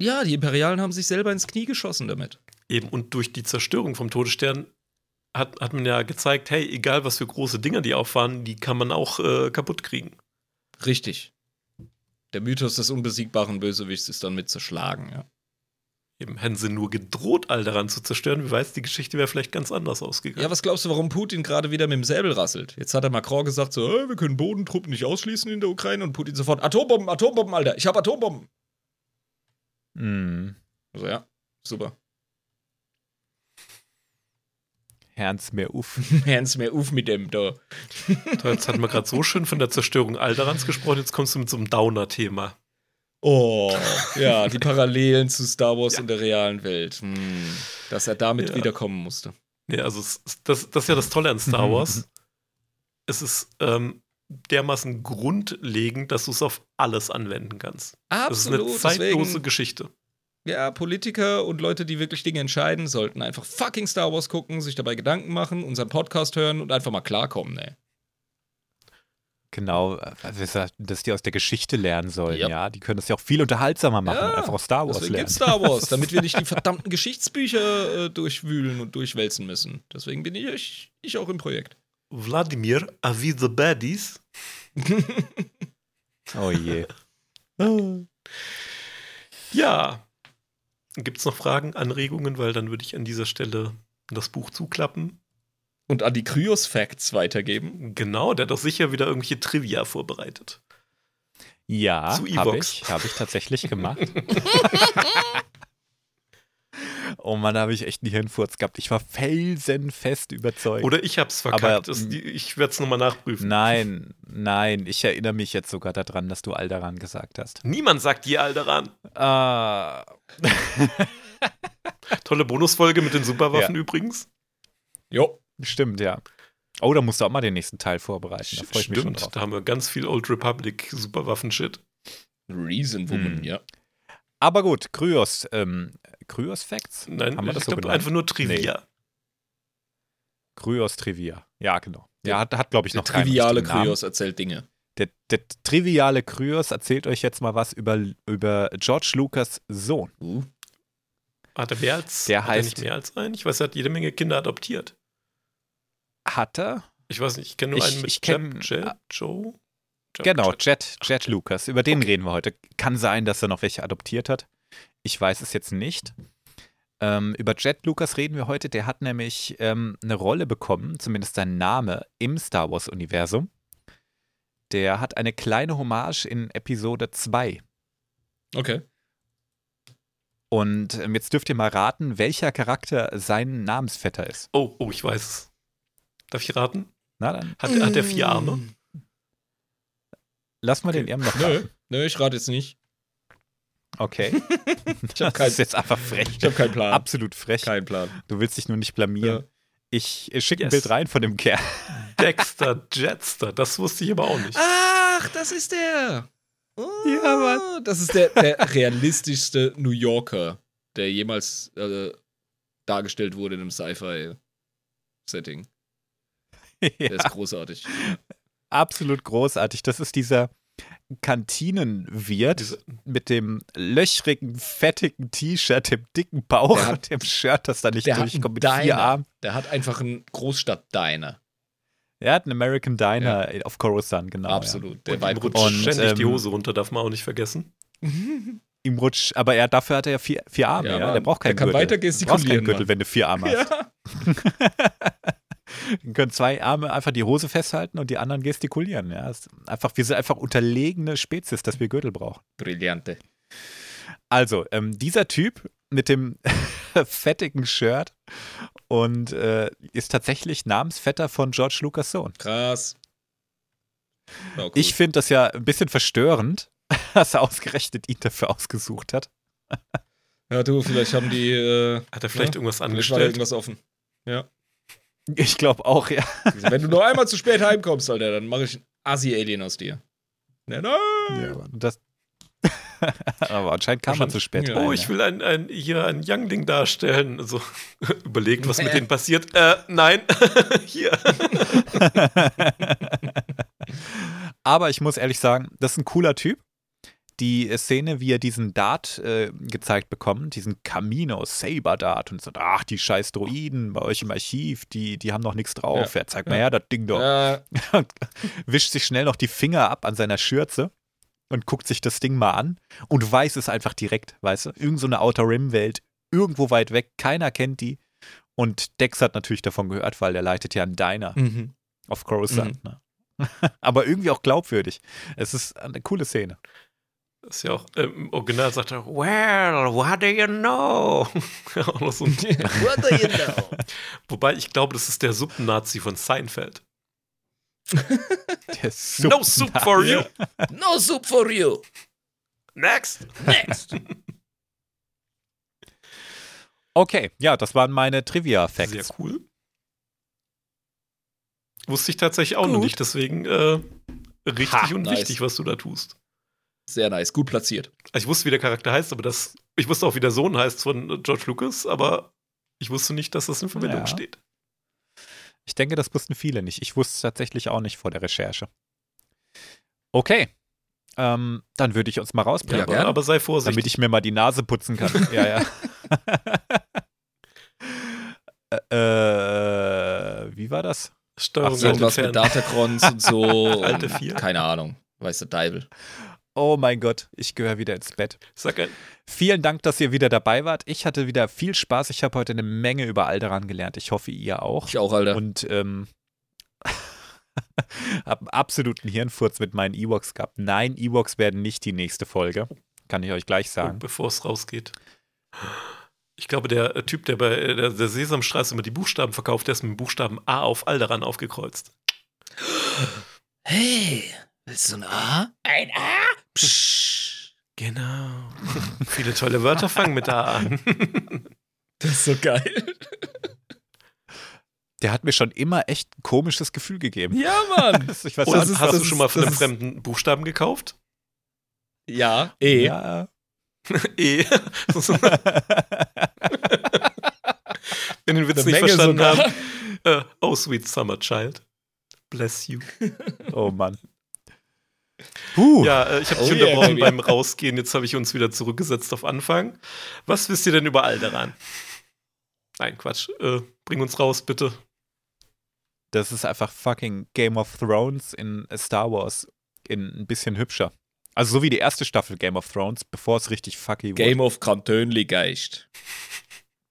Ja, die Imperialen haben sich selber ins Knie geschossen damit. Eben und durch die Zerstörung vom Todesstern hat, hat man ja gezeigt, hey, egal was für große Dinger die auffahren, die kann man auch äh, kaputt kriegen. Richtig. Der Mythos des unbesiegbaren Bösewichts ist dann mit zerschlagen, ja. Eben hätten sie nur gedroht, all daran zu zerstören. Wer weiß, die Geschichte wäre vielleicht ganz anders ausgegangen. Ja, was glaubst du, warum Putin gerade wieder mit dem Säbel rasselt? Jetzt hat der Macron gesagt, so, äh, wir können Bodentruppen nicht ausschließen in der Ukraine und Putin sofort, Atombomben, Atombomben, Alter, ich hab Atombomben. Mhm. Also ja, super. Herrns mehr uff. <laughs> Ernst mehr auf mit dem da. Jetzt hatten wir gerade so schön von der Zerstörung Alderans gesprochen, jetzt kommst du mit so einem Downer-Thema. Oh, ja, die <laughs> Parallelen zu Star Wars Ja. und der realen Welt. Hm, dass er damit Ja. wiederkommen musste. Nee, also das, das ist ja das Tolle an Star <laughs> Wars. es ist ähm, dermaßen grundlegend, dass du es auf alles anwenden kannst. Das ist eine Absolut, zeitlose deswegen, Geschichte. Ja, Politiker und Leute, die wirklich Dinge entscheiden, sollten einfach fucking Star Wars gucken, sich dabei Gedanken machen, unseren Podcast hören und einfach mal klarkommen, ey. Genau, äh, wir sagten, dass die aus der Geschichte lernen sollen, Ja. ja. Die können das ja auch viel unterhaltsamer machen, Ja, einfach aus Star Wars Deswegen lernen. gibt's Star Wars, <laughs> damit wir nicht die verdammten Geschichtsbücher äh, durchwühlen und durchwälzen müssen. Deswegen bin ich, ich auch im Projekt. Wladimir, are we the baddies? <laughs> Oh je. Ja. Gibt es noch Fragen, Anregungen? Weil dann würde ich an dieser Stelle das Buch zuklappen. Und an die Kryos-Facts weitergeben. Genau, der hat doch sicher wieder irgendwelche Trivia vorbereitet. Ja, Zu habe ich, hab ich tatsächlich gemacht. <laughs> oh Mann, da habe ich echt einen Hirnfurz gehabt. Ich war felsenfest überzeugt. Oder ich hab's verkackt. Aber, mm, ich werde es nochmal nachprüfen. Nein, nein, ich erinnere mich jetzt sogar daran, dass du Alderan gesagt hast. Niemand sagt je Alderan. Ah, <laughs> Tolle Bonusfolge mit den Superwaffen übrigens. Jo. stimmt, ja. Oh, da musst du auch mal den nächsten Teil vorbereiten. Da freue ich mich schon Stimmt, drauf. da haben wir ganz viel Old Republic Superwaffen-Shit. Reason Woman, Hm. ja. Aber gut, Kryos, ähm, Kryos Facts? Nein, Haben wir ich das so glaube einfach nur Trivia. Kryos Trivia. Ja, genau. Ja, hat, hat glaube ich, Der noch keinen triviale. Kryos erzählt Dinge. Der, der triviale Kryos erzählt euch jetzt mal was über, über George Lucas Sohn. Uh. Hat er mehr als, Der hat er heißt- nicht mehr als einen? Ich weiß, er hat jede Menge Kinder adoptiert. Hat er? Ich weiß nicht, ich kenne nur Ich- einen mit ich kenn- Jeb, Jeb, Joe. Jeb, Genau. Jet, Jet Lucas. Über den reden wir heute. Kann sein, dass er noch welche adoptiert hat. Ich weiß es jetzt nicht. Ähm, über Jet Lucas reden wir heute. Der hat nämlich ähm, eine Rolle bekommen, zumindest sein Name, im Star Wars-Universum. Der hat eine kleine Hommage in Episode 2. Okay. Und ähm, jetzt dürft ihr mal raten, welcher Charakter sein Namensvetter ist. Oh, oh, ich weiß es. Darf ich raten? Na dann, Hat, hat er vier Arme? lass mal den Irm noch Nö, raten. nö, ich rate jetzt nicht. Okay. <laughs> Ich habe Das keinen ist jetzt einfach frech. ich hab keinen Plan. Absolut frech. Keinen Plan. Du willst dich nur nicht blamieren. Ja. Ich, schicke ein Yes. Bild rein von dem Kerl. <laughs> Dexter Jetster, das wusste ich aber auch nicht. Ach, das ist der. Oh, Ja, Mann. Das ist der, der realistischste New Yorker, der jemals äh, dargestellt wurde in einem Sci-Fi-Setting. Der <laughs> ja, ist großartig. absolut großartig. Das ist dieser Kantinenwirt mit dem löchrigen, fettigen T-Shirt, dem dicken Bauch Der hat- und dem Shirt, das da nicht der hat durchkommt, mit vier Diner. Armen. Der hat einfach einen Großstadt-Diner. Er hat einen American Diner auf Coruscant, genau. Absolut. Der Und ihm Vibe rutscht Und, ständig die ähm, Hose runter, darf man auch nicht vergessen. Ja. <laughs> Ihm rutscht, aber er, dafür hat er ja vier, vier Arme. Ja, Ja. Der braucht keinen Der kann Gürtel. weiter Du brauchst gestikulieren, keinen Gürtel, wenn du vier Arme hast. Ja. <laughs> <laughs> Dann können zwei Arme einfach die Hose festhalten und die anderen gestikulieren. Ja, ist einfach, wir sind einfach unterlegene Spezies, dass wir Gürtel brauchen. Brillante. Also, ähm, dieser Typ mit dem <laughs> fettigen Shirt und äh, ist tatsächlich Namensvetter von George Lucas Sohn. Krass. Cool. Ich finde das ja ein bisschen verstörend, <laughs> dass er ausgerechnet ihn dafür ausgesucht hat. ja, du, vielleicht haben die. Äh, Hat er vielleicht Ja, irgendwas vielleicht war angestellt? irgendwas offen. Ja. Ich glaube auch, ja. Wenn du nur einmal zu spät heimkommst, Alter, dann mache ich einen Assi-Alien aus dir. Nein, nein. ja aber das <laughs> aber anscheinend kam man zu spät. Ja. Oh, ich will ein, ein, hier einen Youngling darstellen. So, <laughs> überlegt, was mit denen passiert. Äh, nein, <laughs> hier. Aber ich muss ehrlich sagen, das ist ein cooler Typ. Die Szene, wie er diesen Dart äh, gezeigt bekommt, diesen Camino Saber Dart und so, ach, die scheiß Droiden bei euch im Archiv, die, die haben noch nichts drauf. Ja. Ja. zeig mal Ja. her, das Ding doch. Ja, <laughs> wischt sich schnell noch die Finger ab an seiner Schürze und guckt sich das Ding mal an und weiß es einfach direkt, weißt du? Irgend so eine Outer Rim-Welt, irgendwo weit weg, keiner kennt die. Und Dex hat natürlich davon gehört, weil der leitet ja einen Diner mhm. auf Coruscant. Ne? <laughs> Aber irgendwie auch glaubwürdig. Es ist eine coole Szene. Das ist ja auch, ähm, im Original sagt er, well, what do you know? <laughs> Auch noch so ein, <laughs> What do you know? wobei ich glaube, das ist der Subnazi von Seinfeld. <laughs> Der ist No soup for you. No soup for you. Next. Next. Okay, ja, das waren meine Trivia-Facts. Sehr cool. Wusste ich tatsächlich auch noch Gut. nicht, deswegen äh, richtig Ha, und nice. wichtig, was du da tust. Sehr nice, gut platziert. Ich wusste, wie der Charakter heißt, aber das. Ich wusste auch, wie der Sohn heißt von äh, George Lucas, aber ich wusste nicht, dass das in Verbindung Ja. steht. Ich denke, das wussten viele nicht. Ich wusste es tatsächlich auch nicht vor der Recherche. Okay, ähm, dann würde ich uns mal Ja, rausbringen, aber, gerne. aber sei vorsichtig. damit ich mir mal die Nase putzen kann. <laughs> ja, ja. <laughs> äh, wie war das? Steuerung Ach so, alte Irgendwas mit. Datacrons und so. <laughs> Alte vier. Keine Ahnung. Weiß der Deibel. Oh mein Gott, ich gehöre wieder ins Bett. Sag ein, Vielen Dank, dass ihr wieder dabei wart. Ich hatte wieder viel Spaß. Ich habe heute eine Menge über Alderan gelernt. Ich hoffe, ihr auch. Ich auch, Alter. Und ähm, <laughs> habe einen absoluten Hirnfurz mit meinen Ewoks gehabt. Nein, Ewoks werden nicht die nächste Folge. Kann ich euch gleich sagen. bevor es rausgeht. Ich glaube, der äh, Typ, der bei äh, der, der Sesamstraße immer die Buchstaben verkauft, der ist mit dem Buchstaben A auf Alderan aufgekreuzt. <gasps> Hey, willst du ein A? Ein A? Psch. Genau. <laughs> Viele tolle Wörter fangen mit A an. <laughs> Das ist so geil. Der hat mir schon immer echt ein komisches Gefühl gegeben. Ja, Mann. <laughs> Ich weiß Und nicht, das ist- hast du schon mal von einem fremden Buchstaben gekauft? Ja, E. Ja. E. Wenn den Witz Eine nicht Menge verstanden sogar. haben. Äh, oh, sweet summer child. Bless you. Oh Mann. Puh. Ja, äh, ich habe dich Oh yeah, unterbrochen baby. beim Rausgehen. Jetzt habe ich uns wieder zurückgesetzt auf Anfang. Was wisst ihr denn über Alderan? Nein, Quatsch. Äh, bring uns raus, bitte. Das ist einfach fucking Game of Thrones in Star Wars in ein bisschen hübscher. Also so wie die erste Staffel Game of Thrones, bevor es richtig fucky wurde. Game of Kantönli Geist.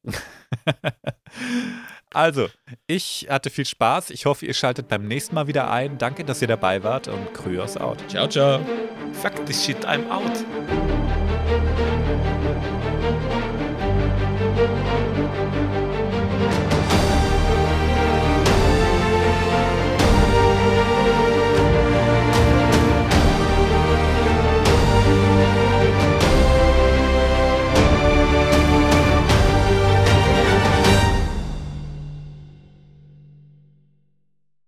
<laughs> Also, ich hatte viel Spaß. Ich hoffe, ihr schaltet beim nächsten Mal wieder ein. Danke, dass ihr dabei wart und Kryos out. Ciao, ciao. Fuck this shit, I'm out.